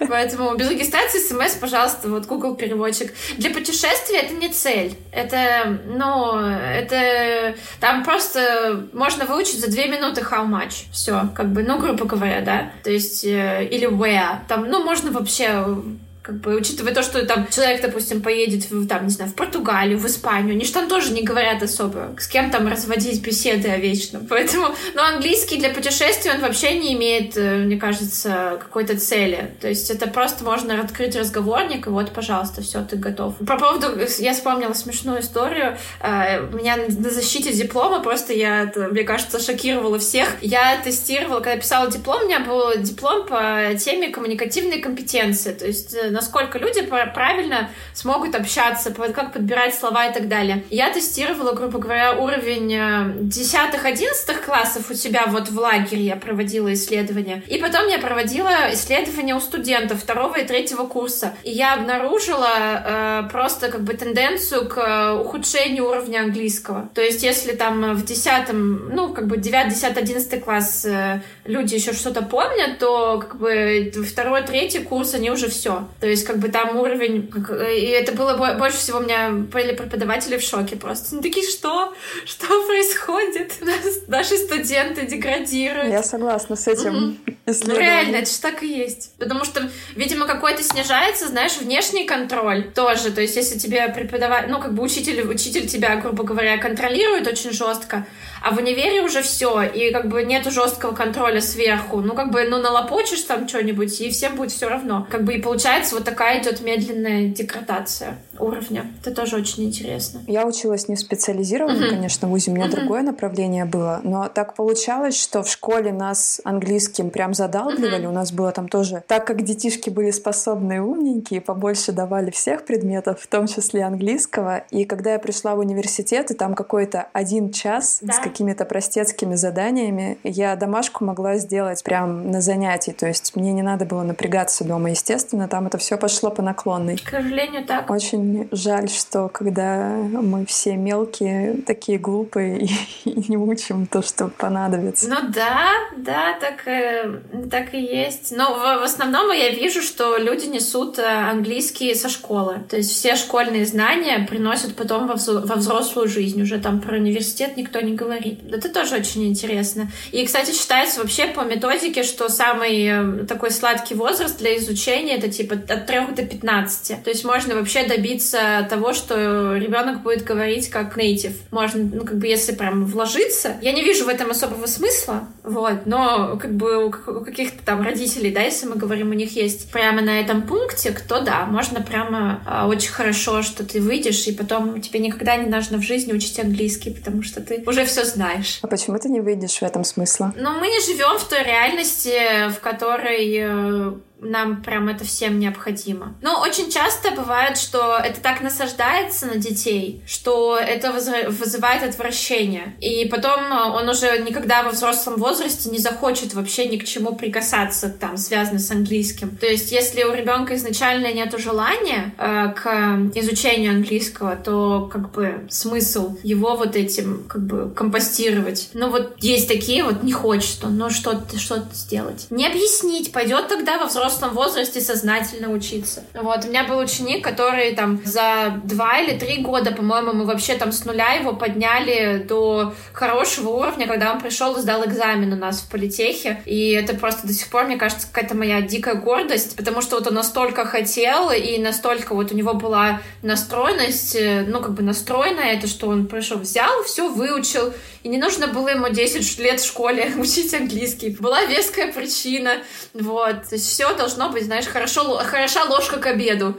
Поэтому без регистрации смс, пожалуйста, вот Google переводчик. Для путешествия это не цель. Это, ну, это... Там просто можно выучить за две минуты how much. Все, как бы, ну, грубо говоря, да. То есть, э, или where там, ну, можно вообще show как бы, учитывая то, что там человек, допустим, поедет в, там, не знаю, в Португалию, в Испанию, они же там тоже не говорят особо, с кем там разводить беседы о вечном. Поэтому, ну, английский для путешествий, он вообще не имеет, э, мне кажется, какой-то цели. То есть это просто можно открыть разговорник, и вот, пожалуйста, все, ты готов. По поводу, я вспомнила смешную историю. Э, меня на защите диплома просто я, мне кажется, шокировала всех. Я тестировала, когда писала диплом, у меня был диплом по теме коммуникативной компетенции. То есть э, насколько люди правильно смогут общаться, как подбирать слова и так далее. Я тестировала, грубо говоря, уровень 10-11 э, классов у себя вот в лагере я проводила исследования. И потом я проводила исследования у студентов второго и третьего курса. И я обнаружила э, просто как бы тенденцию к ухудшению уровня английского. То есть если там в 10, ну как бы 9, 10, 11 класс э, люди еще что-то помнят, то как бы второй, третий курс они уже все. То есть, как бы там уровень... И это было больше всего у меня были преподаватели в шоке просто. Ну, такие, что? Что происходит? Наши студенты деградируют. Я согласна с этим mm-hmm. Ну, реально, это же так и есть. Потому что, видимо, какой-то снижается, знаешь, внешний контроль тоже. То есть, если тебе преподавать... Ну, как бы учитель, учитель тебя, грубо говоря, контролирует очень жестко, а в универе уже все, и как бы нету жесткого контроля сверху. Ну, как бы, ну, налопочешь там что-нибудь, и всем будет все равно. Как бы и получается вот такая идет медленная деградация уровня. Это тоже очень интересно. Я училась не в специализированном, uh-huh. конечно, вузе, у меня uh-huh. другое направление было, но так получалось, что в школе нас английским прям задалбливали, uh-huh. у нас было там тоже, так как детишки были способные умненькие, побольше давали всех предметов, в том числе английского, и когда я пришла в университет, и там какой-то один час да. с какими-то простецкими заданиями, я домашку могла сделать прям на занятии, то есть мне не надо было напрягаться дома, естественно, там это все пошло по наклонной. К сожалению, так. Очень жаль, что когда мы все мелкие, такие глупые и, и не учим то, что понадобится. Ну да, да, так, э, так и есть. Но в, в основном я вижу, что люди несут э, английский со школы. То есть все школьные знания приносят потом во, во взрослую жизнь. Уже там про университет никто не говорит говорит. Это тоже очень интересно. И, кстати, считается вообще по методике, что самый э, такой сладкий возраст для изучения это типа от 3 до 15. То есть можно вообще добиться добиться того, что ребенок будет говорить как native. Можно, ну, как бы, если прям вложиться. Я не вижу в этом особого смысла, вот, но, как бы, у каких-то там родителей, да, если мы говорим, у них есть прямо на этом пункте, то да, можно прямо а, очень хорошо, что ты выйдешь, и потом тебе никогда не нужно в жизни учить английский, потому что ты уже все знаешь. А почему ты не выйдешь в этом смысла? Ну, мы не живем в той реальности, в которой э, нам прям это всем необходимо. Но очень часто бывает, что это так насаждается на детей, что это вызывает отвращение. И потом он уже никогда во взрослом возрасте не захочет вообще ни к чему прикасаться, там, связано с английским. То есть, если у ребенка изначально нет желания э, к изучению английского, то как бы смысл его вот этим как бы компостировать. Ну вот есть такие вот, не хочет он, но что-то что сделать. Не объяснить, пойдет тогда во взрослом взрослом возрасте сознательно учиться. Вот, у меня был ученик, который там за два или три года, по-моему, мы вообще там с нуля его подняли до хорошего уровня, когда он пришел и сдал экзамен у нас в политехе. И это просто до сих пор, мне кажется, какая-то моя дикая гордость, потому что вот он настолько хотел, и настолько вот у него была настроенность, э, ну, как бы настроенная, это что он пришел, взял, все выучил, и не нужно было ему 10 лет в школе учить английский. Была веская причина, вот. Все должно быть, знаешь, хорошо, хороша ложка к обеду.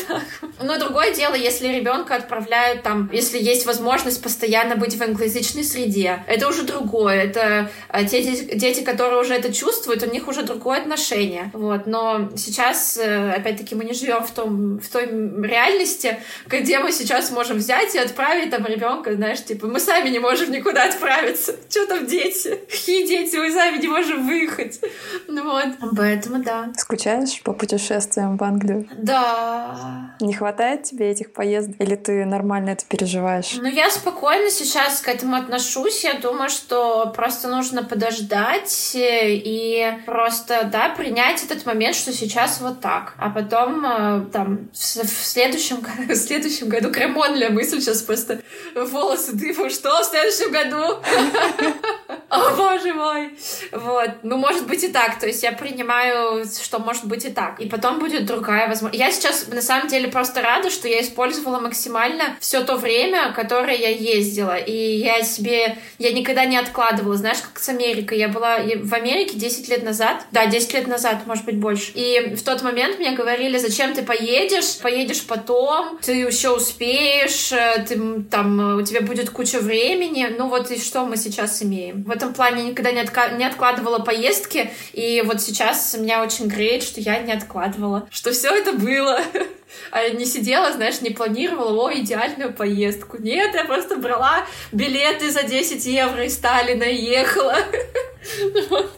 Но другое дело, если ребенка отправляют там, если есть возможность постоянно быть в англоязычной среде, это уже другое. Это а, те дети, которые уже это чувствуют, у них уже другое отношение. Вот. Но сейчас, э, опять-таки, мы не живем в, том, в той реальности, где мы сейчас можем взять и отправить там ребенка, знаешь, типа, мы сами не можем никуда отправиться. Что там дети? Какие дети? Мы сами не можем выехать. Вот. Поэтому да. Скучаешь по путешествиям в Англию? Да. Не хватает тебе этих поездок? Или ты нормально это переживаешь? Ну, я спокойно сейчас к этому отношусь. Я думаю, что просто нужно подождать и просто, да, принять этот момент, что сейчас вот так. А потом э, там в, следующем, в следующем году Кремонля мысль сейчас просто волосы дыбом. Что в следующем году? О, боже мой! Вот. Ну, может быть и так. То есть я принимаю что может быть и так. И потом будет другая возможность. Я сейчас на самом деле просто рада, что я использовала максимально все то время, которое я ездила. И я себе... Я никогда не откладывала. Знаешь, как с Америкой. Я была в Америке 10 лет назад. Да, 10 лет назад, может быть, больше. И в тот момент мне говорили, зачем ты поедешь? Поедешь потом, ты еще успеешь, э, ты, там, у тебя будет куча времени. Ну вот и что мы сейчас имеем. В этом плане никогда не, отка- не откладывала поездки. И вот сейчас меня очень греет, что я не откладывала, что все это было. А не сидела, знаешь, не планировала, о, идеальную поездку. Нет, я просто брала билеты за 10 евро из Сталина и ехала.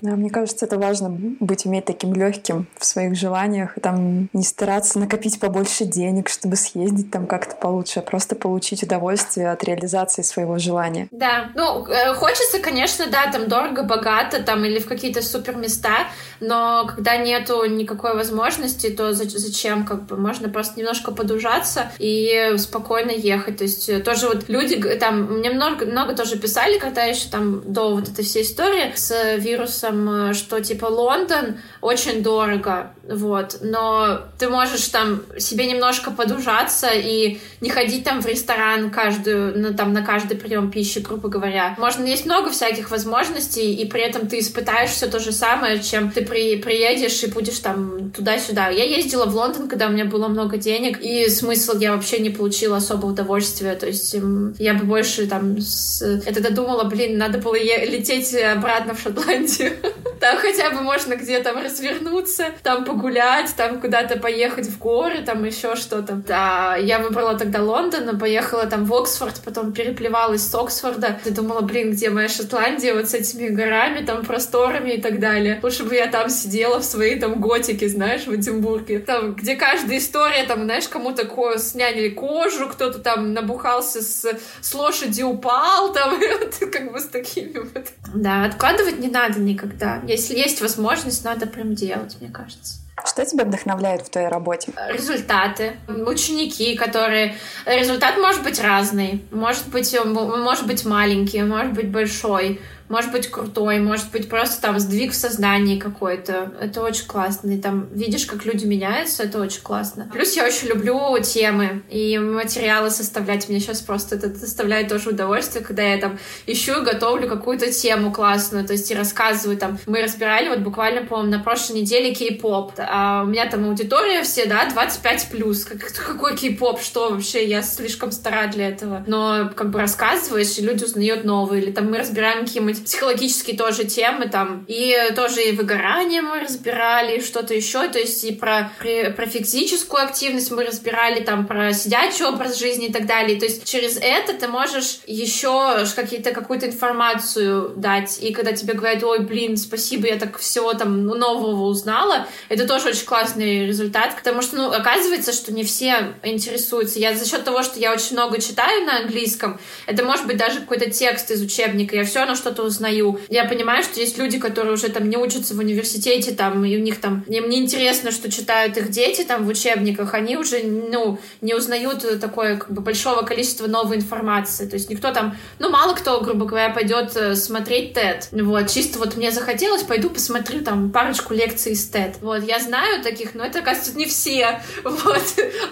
Да, мне кажется, это важно быть, уметь таким легким в своих желаниях, и там не стараться накопить побольше денег, чтобы съездить там как-то получше, а просто получить удовольствие от реализации своего желания. Да, ну, э, хочется, конечно, да, там дорого, богато, там, или в какие-то супер места, но когда нету никакой возможности, то зачем, как бы, можно просто немножко подужаться и спокойно ехать, то есть э, тоже вот люди, там, мне много, много тоже писали, когда еще там до вот этой всей истории с вирусом, э, что типа Лондон очень дорого, вот, но ты можешь там себе немножко подужаться и не ходить там в ресторан каждую, ну, там на каждый прием пищи, грубо говоря. Можно есть много всяких возможностей, и при этом ты испытаешь все то же самое, чем ты при, приедешь и будешь там туда-сюда. Я ездила в Лондон, когда у меня было много денег, и смысл я вообще не получила особого удовольствия, то есть я бы больше там... С... Я тогда блин, надо было лететь обратно в Шотландию. Там хотя бы можно где-то развернуться, там погулять, там куда-то поехать в горы, там еще что-то. Да, я выбрала тогда Лондон, поехала там в Оксфорд, потом переплевалась с Оксфорда. Ты думала, блин, где моя Шотландия вот с этими горами, там просторами и так далее. Лучше бы я там сидела в своей там готике, знаешь, в Эдинбурге. Там, где каждая история, там, знаешь, кому-то ко сняли кожу, кто-то там набухался с, с лошади упал, там, и вот как бы с такими вот. Да, откладывать не надо никогда. Если есть возможность, надо прям делать, мне кажется. Что тебя вдохновляет в твоей работе? Результаты. Ученики, которые... Результат может быть разный. Может быть, может быть маленький, может быть большой. Может быть крутой, может быть просто там сдвиг в сознании какой-то. Это очень классно. И там видишь, как люди меняются, это очень классно. Плюс я очень люблю темы и материалы составлять. Мне сейчас просто это доставляет тоже удовольствие, когда я там ищу и готовлю какую-то тему классную, то есть и рассказываю там. Мы разбирали вот буквально, по-моему, на прошлой неделе кей-поп. А у меня там аудитория все, да, 25 плюс. Как, какой кей-поп? Что вообще? Я слишком стара для этого. Но как бы рассказываешь, и люди узнают новые. Или там мы разбираем какие-нибудь психологические тоже темы там. И тоже и выгорание мы разбирали, что-то еще. То есть и про, про физическую активность мы разбирали, там про сидячий образ жизни и так далее. То есть через это ты можешь еще какие-то какую-то информацию дать. И когда тебе говорят, ой, блин, спасибо, я так все там нового узнала, это тоже очень классный результат, потому что, ну, оказывается, что не все интересуются. Я за счет того, что я очень много читаю на английском, это может быть даже какой-то текст из учебника, я все равно что-то узнаю. Я понимаю, что есть люди, которые уже там не учатся в университете, там, и у них там, им не интересно, что читают их дети там в учебниках, они уже, ну, не узнают такое, как бы, большого количества новой информации. То есть никто там, ну, мало кто, грубо говоря, пойдет э, смотреть TED. Вот, чисто вот мне захотелось, пойду посмотрю там парочку лекций из TED. Вот, я знаю таких, но это, оказывается, не все. Вот.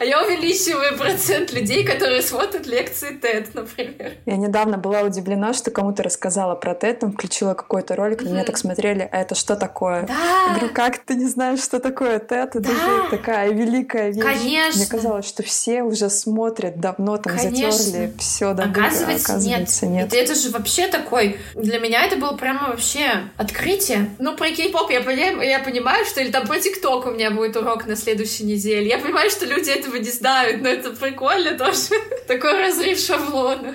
А я увеличиваю процент людей, которые смотрят лекции TED, например. Я недавно была удивлена, что кому-то рассказала про TED, там включила какой-то ролик, на меня так смотрели, а это что такое? Да. Я говорю, как ты не знаешь, что такое TED? Это да. же такая великая вещь. Конечно. Мне казалось, что все уже смотрят давно, там Конечно. затерли все до Оказывается, оказывается нет. нет. Это же вообще такой... Для меня это было прямо вообще открытие. Ну, про кей-поп я понимаю, я понимаю, что... Или там про ТикТок у меня будет урок на следующей неделе. Я понимаю, что люди этого не знают, но это прикольно тоже. Такой разрыв шаблона.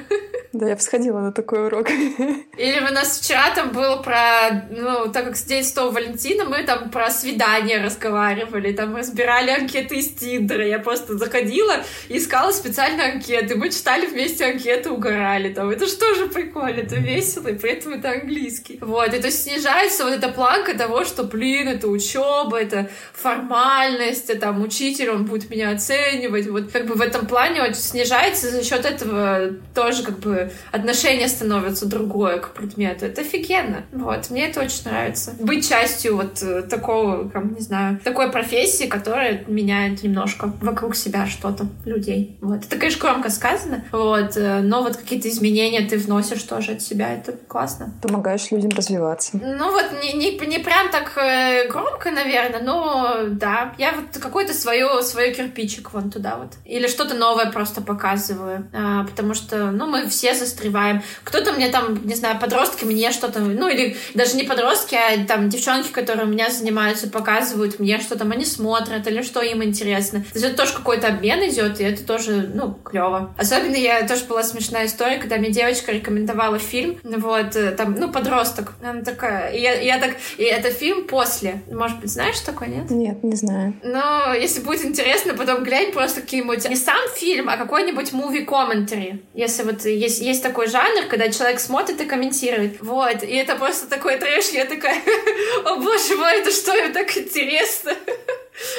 Да, я бы сходила на такой урок. Или у нас вчера там было про, ну, так как День Святого Валентина, мы там про свидания разговаривали, там разбирали анкеты из Тиндера. Я просто заходила и искала специальные анкеты. Мы читали вместе анкеты, угорали там. Это же тоже прикольно, это весело, и при этом это английский. Вот, и то есть снижается вот эта планка того, что, блин, это учеба, это формальность, это там учитель, он будет меня оценивать. Вот как бы в этом плане вот снижается за счет этого тоже как бы отношение становится другое к предмету. Это офигенно. Вот, мне это очень нравится. Быть частью вот э, такого, как, не знаю, такой профессии, которая меняет немножко вокруг себя что-то, людей. Вот. Это, конечно, громко сказано, вот, э, но вот какие-то изменения ты вносишь тоже от себя, это классно. Помогаешь людям развиваться. Ну вот, не, не, не прям так э, громко, наверное, но да, я вот какой-то свое, свое кирпичик вон туда вот. Или что-то новое просто показываю, а, потому что, ну, мы все застреваем. Кто-то мне там, не знаю, подростки мне что-то, ну или даже не подростки, а там девчонки, которые у меня занимаются, показывают мне, что там они смотрят или что им интересно. То есть это тоже какой-то обмен идет, и это тоже, ну, клево. Особенно я тоже была смешная история, когда мне девочка рекомендовала фильм, вот, э, там, ну, подросток. Она такая, и я, я так, и это фильм после. Может быть, знаешь такой, нет? Нет, не знаю. Но если будет интересно, потом глянь просто какие-нибудь, не сам фильм, а какой-нибудь movie commentary. Если вот есть есть такой жанр, когда человек смотрит и комментирует. Вот. И это просто такой трэш. Я такая, о боже мой, это что, им так интересно?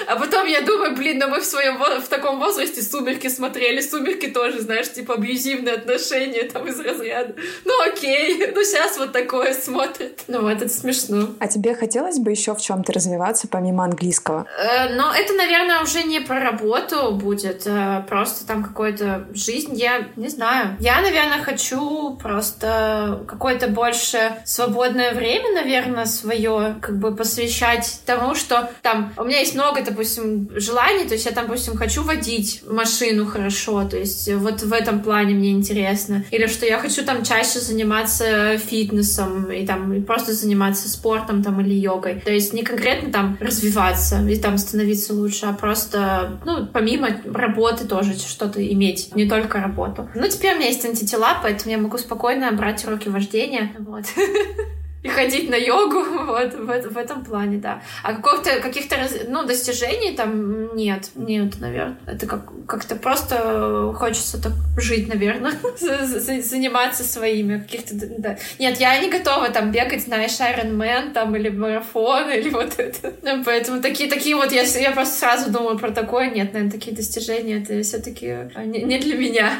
А потом я думаю, блин, ну мы в своем в таком возрасте сумерки смотрели. Сумерки тоже, знаешь, типа абьюзивные отношения там из разряда. Ну окей, ну сейчас вот такое смотрят. Ну это смешно. А тебе хотелось бы еще в чем-то развиваться помимо английского? Э, но это, наверное, уже не про работу будет, а просто там какая-то жизнь. Я не знаю. Я, наверное, хочу просто какое-то больше свободное время, наверное, свое как бы посвящать тому, что там у меня есть много много, допустим, желаний, то есть я, там, допустим, хочу водить машину хорошо, то есть вот в этом плане мне интересно. Или что я хочу там чаще заниматься фитнесом и там и просто заниматься спортом там или йогой. То есть не конкретно там развиваться и там становиться лучше, а просто, ну, помимо работы тоже что-то иметь, не только работу. Ну, теперь у меня есть антитела, поэтому я могу спокойно брать уроки вождения, вот. и ходить на йогу, вот, в, в этом плане, да. А каких-то, каких-то ну, достижений там нет, нет, наверное. Это как, как-то просто хочется так жить, наверное, заниматься своими каких-то, да. Нет, я не готова там бегать, знаешь, Iron Man там или марафон, или вот это. Поэтому такие, такие вот, я, я просто сразу думаю про такое, нет, наверное, такие достижения, это все-таки не, не для меня.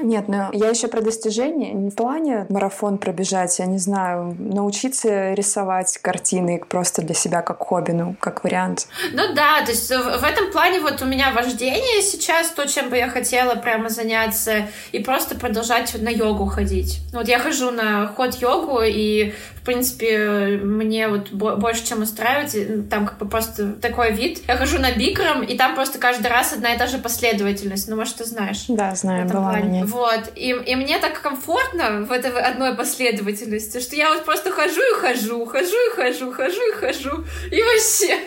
Нет, но я еще про достижения, не в плане марафон пробежать, я не знаю, научиться научиться рисовать картины просто для себя как хобби, ну, как вариант. Ну да, то есть в этом плане вот у меня вождение сейчас, то, чем бы я хотела прямо заняться, и просто продолжать на йогу ходить. Вот я хожу на ход-йогу, и в принципе, мне вот больше, чем устраивает, там как бы просто такой вид. Я хожу на бикром, и там просто каждый раз одна и та же последовательность. Ну, может, ты знаешь. Да, знаю, была плане. Вот. И, и мне так комфортно в этой одной последовательности, что я вот просто хожу и хожу, хожу и хожу, хожу и хожу. И вообще...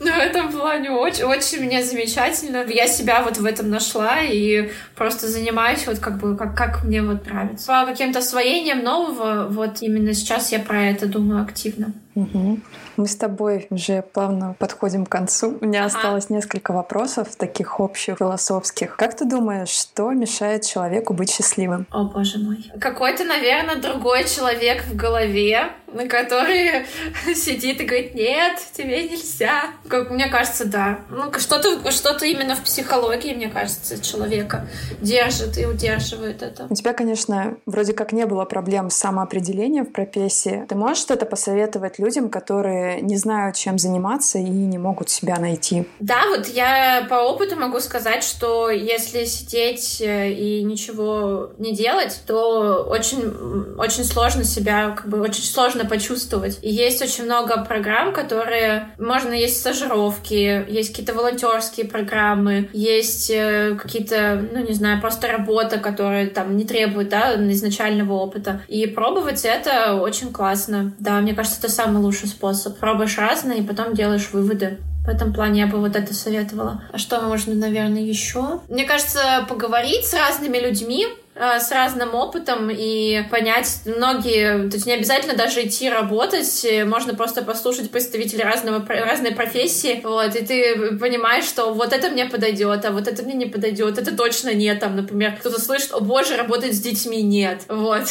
Ну, в этом плане очень, очень мне замечательно. Я себя вот в этом нашла и просто занимаюсь вот как бы, как, как мне вот нравится. По каким-то освоениям нового, вот именно сейчас я про это думаю активно. Угу. Мы с тобой уже плавно подходим к концу. У меня ага. осталось несколько вопросов, таких общих, философских. Как ты думаешь, что мешает человеку быть счастливым? О, боже мой. Какой-то, наверное, другой человек в голове, на который сидит и говорит, нет, тебе нельзя. Как мне кажется, да. Ну, что-то что именно в психологии, мне кажется, человека держит и удерживает это. У тебя, конечно, вроде как не было проблем с самоопределением в профессии. Ты можешь что-то посоветовать людям, которые не знают, чем заниматься и не могут себя найти? Да, вот я по опыту могу сказать, что если сидеть э, и ничего не делать, то очень, очень сложно себя, как бы очень сложно почувствовать. И есть очень много программ, которые можно есть стажировки, есть какие-то волонтерские программы, есть э, какие-то, ну не знаю, просто работа, которая там не требует, да, изначального опыта. И пробовать это очень классно. Да, мне кажется, это самый лучший способ. Пробуешь разное и потом делаешь выводы. В этом плане я бы вот это советовала. А что можно, наверное, еще? Мне кажется, поговорить с разными людьми, с разным опытом и понять многие, то есть не обязательно даже идти работать, можно просто послушать представителей разного, разной профессии, вот, и ты понимаешь, что вот это мне подойдет, а вот это мне не подойдет, это точно нет, там, например, кто-то слышит, о боже, работать с детьми нет, вот.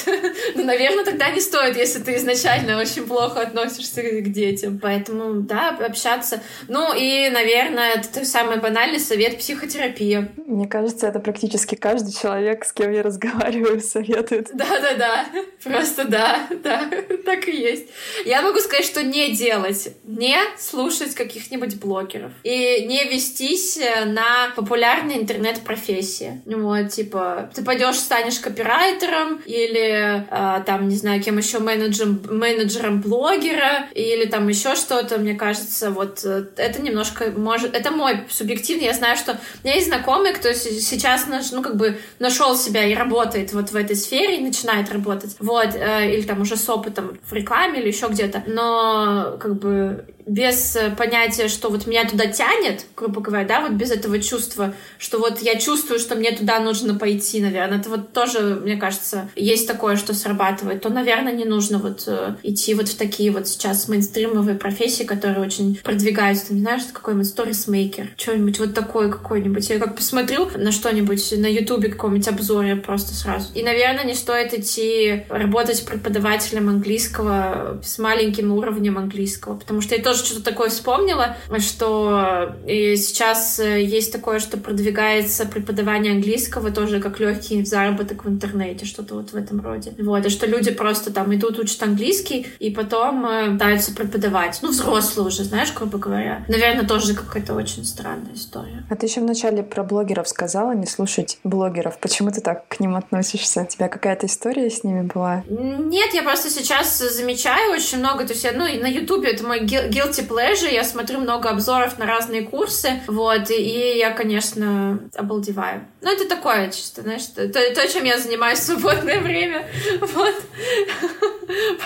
Ну, наверное, тогда не стоит, если ты изначально очень плохо относишься к детям. Поэтому, да, общаться. Ну, и, наверное, это самый банальный совет — психотерапия. Мне кажется, это практически каждый человек, с кем я разговариваю, советует. Да-да-да, просто да, да, так и есть. Я могу сказать, что не делать, не слушать каких-нибудь блогеров и не вестись э, на популярные интернет-профессии. Вот, типа, ты пойдешь, станешь копирайтером или э, там, не знаю, кем еще, менеджером, менеджером блогера или там еще что-то, мне кажется, вот э, это немножко может... Это мой субъективный, я знаю, что у меня есть знакомый, кто сейчас, ну, как бы нашел себя и работает вот в этой сфере и начинает работать, вот, э, или там уже с опытом в рекламе или еще где-то, но как бы без э, понятия, что вот меня туда тянет, грубо говоря, да, вот без этого чувства, что вот я чувствую, что мне туда нужно пойти, наверное, это вот тоже, мне кажется, есть такое, что срабатывает, то, наверное, не нужно вот э, идти вот в такие вот сейчас мейнстримовые профессии, которые очень продвигаются, не знаешь, какой-нибудь сторисмейкер, что-нибудь вот такое какой-нибудь. Я как посмотрю на что-нибудь на ютубе каком-нибудь обзоре просто сразу. И, наверное, не стоит идти работать преподавателем английского с маленьким уровнем английского, потому что я тоже что-то такое вспомнила, что и сейчас э, есть такое, что продвигается преподавание английского тоже как легкий заработок в интернете, что-то вот в этом роде. Вот, и что люди просто там идут, учат английский, и потом э, пытаются преподавать. Ну, взрослые уже, знаешь, грубо говоря. Наверное, тоже какая-то очень странная история. А ты еще вначале про блогеров сказала, не слушать блогеров. Почему ты так к ним относишься? У тебя какая-то история с ними была? Нет, я просто сейчас замечаю очень много, то есть я, ну, и на Ютубе это мой guilty pleasure, я смотрю много обзоров на разные курсы, вот, и я, конечно, обалдеваю. Ну, это такое чисто, знаешь, то, то, чем я занимаюсь в свободное время, вот.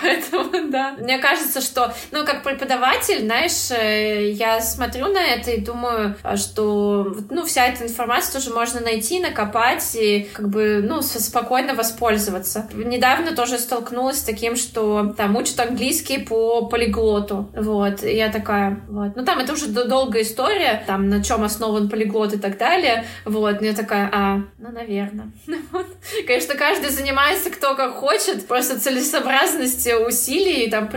Поэтому, да. Мне кажется, что, ну, как преподаватель, знаешь, э, я смотрю на это и думаю, а, что, ну, вся эта информация тоже можно найти, накопать и, как бы, ну, спокойно воспользоваться. Недавно тоже столкнулась с таким, что там учат английский по полиглоту. Вот. Я такая, вот. Ну, там это уже долгая история, там, на чем основан полиглот и так далее. Вот. Но я такая, а, ну, наверное. Конечно, каждый занимается кто как хочет, просто целесообразность усилий, там,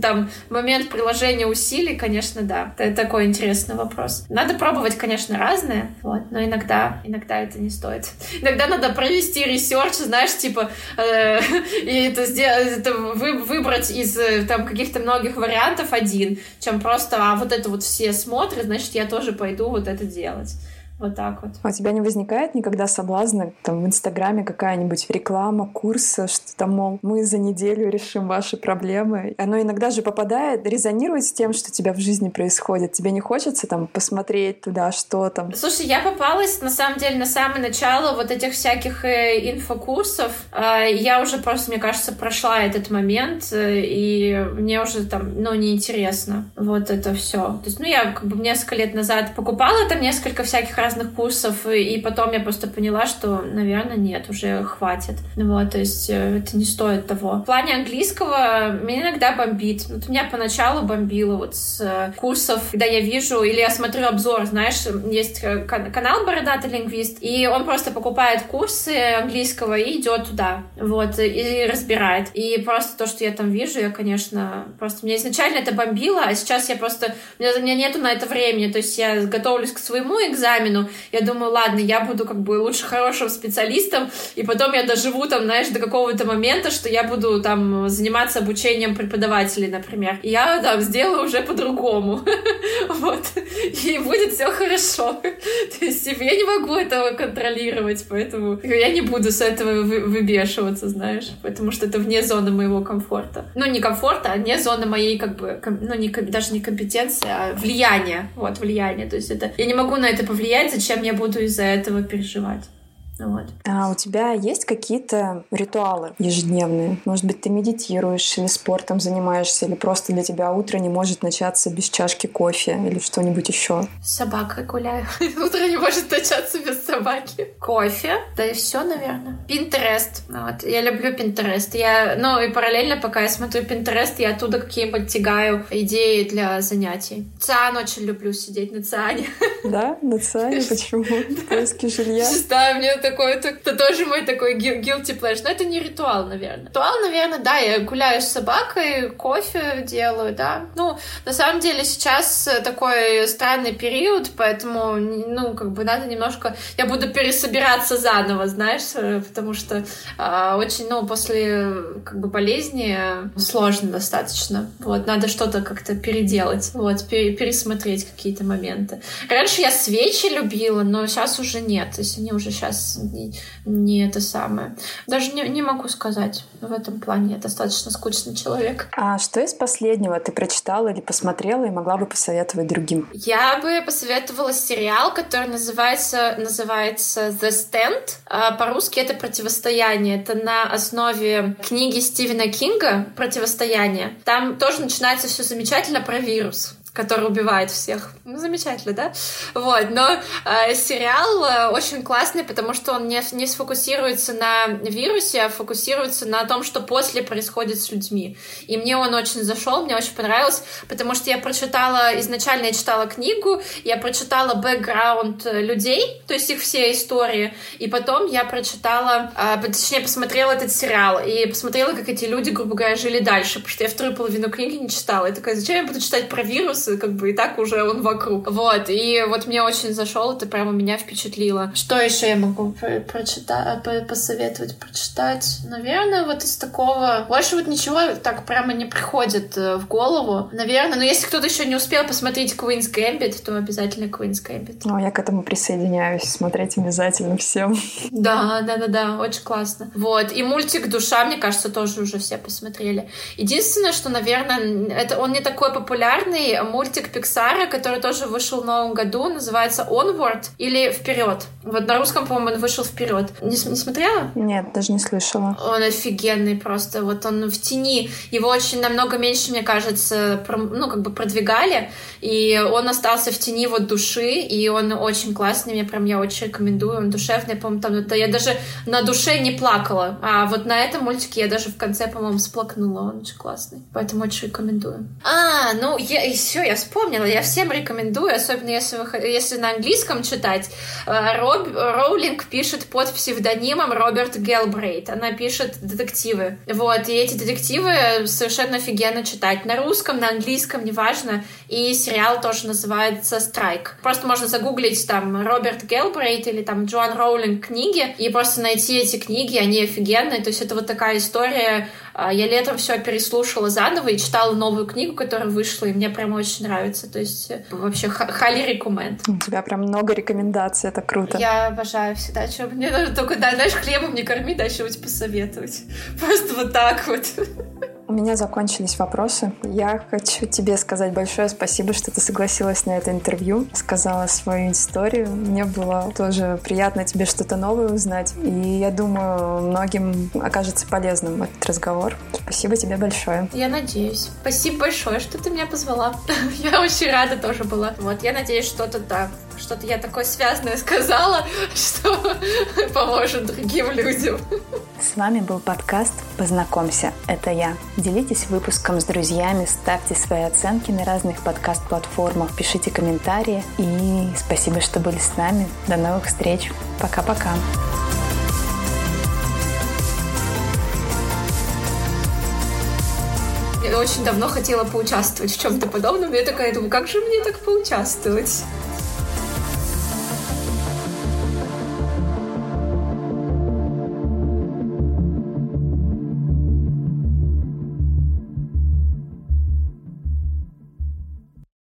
там момент приложения усилий, конечно, да. Это такой интересный вопрос. Надо пробовать, конечно, разное, вот, но иногда, иногда это не стоит. Иногда надо провести research, знаешь, типа, э, и это, сделать, это вы, выбрать из э, там каких-то многих вариантов один, чем просто, а вот это вот все смотрят, значит, я тоже пойду вот это делать. Вот так вот. А у тебя не возникает никогда соблазна там в Инстаграме какая-нибудь реклама, курса, что там, мол, мы за неделю решим ваши проблемы. Оно иногда же попадает, резонирует с тем, что у тебя в жизни происходит. Тебе не хочется там посмотреть туда, что там? Слушай, я попалась, на самом деле, на самое начало вот этих всяких э, инфокурсов. Э, я уже просто, мне кажется, прошла этот момент, э, и мне уже там, ну, неинтересно вот это все. То есть, ну, я как бы несколько лет назад покупала там несколько всяких разных курсов, и потом я просто поняла, что, наверное, нет, уже хватит. Вот, то есть э, это не стоит того. В плане английского меня иногда бомбит. Вот меня поначалу бомбило вот с э, курсов, когда я вижу или я смотрю обзор, знаешь, есть э, канал Бородатый лингвист, и он просто покупает курсы английского и идет туда, вот, и разбирает. И просто то, что я там вижу, я, конечно, просто меня изначально это бомбило, а сейчас я просто, у меня, у меня нету на это времени, то есть я готовлюсь к своему экзамену, экзамену. Я думаю, ладно, я буду как бы лучше хорошим специалистом, и потом я доживу там, знаешь, до какого-то момента, что я буду там заниматься обучением преподавателей, например. И я там сделаю уже по-другому. Вот. И будет все хорошо. То есть я не могу этого контролировать, поэтому я не буду с этого выбешиваться, знаешь, потому что это вне зоны моего комфорта. Ну, не комфорта, а вне зоны моей, как бы, ну, не, даже не компетенции, а влияния. Вот, влияние. То есть это... Я не могу на это повлиять, зачем я буду из-за этого переживать. Вот. А у тебя есть какие-то ритуалы ежедневные? Может быть, ты медитируешь или спортом занимаешься, или просто для тебя утро не может начаться без чашки кофе или что-нибудь еще? С собакой гуляю. Утро не может начаться без собаки. Кофе, да и все, наверное. Пинтерест. Вот. Я люблю Пинтерест. Я, ну и параллельно, пока я смотрю Пинтерест, я оттуда какие-нибудь тягаю идеи для занятий. Циан очень люблю сидеть на Циане. Да? На Циане? Почему? В поиске жилья? Да, мне такой, это, это тоже мой такой guilty pleasure. Но это не ритуал, наверное. Ритуал, наверное, да, я гуляю с собакой, кофе делаю, да. Ну, на самом деле сейчас такой странный период, поэтому, ну, как бы надо немножко... Я буду пересобираться заново, знаешь, потому что э, очень, ну, после как бы болезни сложно достаточно. Вот, надо что-то как-то переделать, вот, пересмотреть какие-то моменты. Раньше я свечи любила, но сейчас уже нет. То есть они уже сейчас не, не это самое. Даже не, не могу сказать. В этом плане я достаточно скучный человек. А что из последнего ты прочитала или посмотрела и могла бы посоветовать другим? Я бы посоветовала сериал, который называется, называется The Stand. А по-русски это «Противостояние». Это на основе книги Стивена Кинга «Противостояние». Там тоже начинается все замечательно про вирус который убивает всех. Ну, замечательно, да? Вот, но э, сериал э, очень классный, потому что он не, не сфокусируется на вирусе, а фокусируется на том, что после происходит с людьми. И мне он очень зашел, мне очень понравилось, потому что я прочитала, изначально я читала книгу, я прочитала бэкграунд людей, то есть их все истории, и потом я прочитала, э, точнее, посмотрела этот сериал, и посмотрела, как эти люди, грубо говоря, жили дальше, потому что я вторую половину книги не читала. Я такая, зачем я буду читать про вирус, как бы и так уже он вокруг. Вот, и вот мне очень зашел, это прямо меня впечатлило. Что еще я могу про прочитать, посоветовать прочитать? Наверное, вот из такого... Больше вот ничего так прямо не приходит э, в голову. Наверное, но если кто-то еще не успел посмотреть Queen's Gambit, то обязательно Queen's Gambit. Ну, я к этому присоединяюсь. Смотреть обязательно всем. Да, да, да, да, очень классно. Вот, и мультик «Душа», мне кажется, тоже уже все посмотрели. Единственное, что, наверное, это он не такой популярный, мультик Пиксара, который тоже вышел в новом году, называется Onward или Вперед. Вот на русском, по-моему, он вышел вперед. Не, не смотрела? Нет, даже не слышала. Он офигенный просто. Вот он в тени. Его очень намного меньше, мне кажется, ну, как бы продвигали. И он остался в тени вот души. И он очень классный. Мне прям я очень рекомендую. Он душевный. По-моему, там да, я даже на душе не плакала. А вот на этом мультике я даже в конце, по-моему, сплакнула. Он очень классный. Поэтому очень рекомендую. А, ну, я, и все, я вспомнила. Я всем рекомендую, особенно если, вы, если на английском читать. Э, Роб, Роулинг пишет под псевдонимом Роберт Гелбрейт. Она пишет детективы. Вот, и эти детективы совершенно офигенно читать. На русском, на английском, неважно. И сериал тоже называется «Страйк». Просто можно загуглить там Роберт Гелбрейт или там Джоан Роулинг книги и просто найти эти книги, они офигенные. То есть это вот такая история я летом все переслушала заново и читала новую книгу, которая вышла, и мне прям очень нравится. То есть э, вообще хали рекоменд. У тебя прям много рекомендаций, это круто. Я обожаю всегда. Что мне надо только, да, знаешь, хлебом не корми, дай что-нибудь посоветовать. Просто вот так вот. У меня закончились вопросы. Я хочу тебе сказать большое спасибо, что ты согласилась на это интервью, сказала свою историю. Мне было тоже приятно тебе что-то новое узнать. И я думаю, многим окажется полезным этот разговор. Спасибо тебе большое. Я надеюсь. Спасибо большое, что ты меня позвала. Я очень рада тоже была. Вот, я надеюсь, что-то да, что-то я такое связанное сказала, что поможет другим людям. С вами был подкаст «Познакомься». Это я. Делитесь выпуском с друзьями, ставьте свои оценки на разных подкаст-платформах, пишите комментарии. И спасибо, что были с нами. До новых встреч. Пока-пока. Я очень давно хотела поучаствовать в чем-то подобном. Я такая думаю, как же мне так поучаствовать?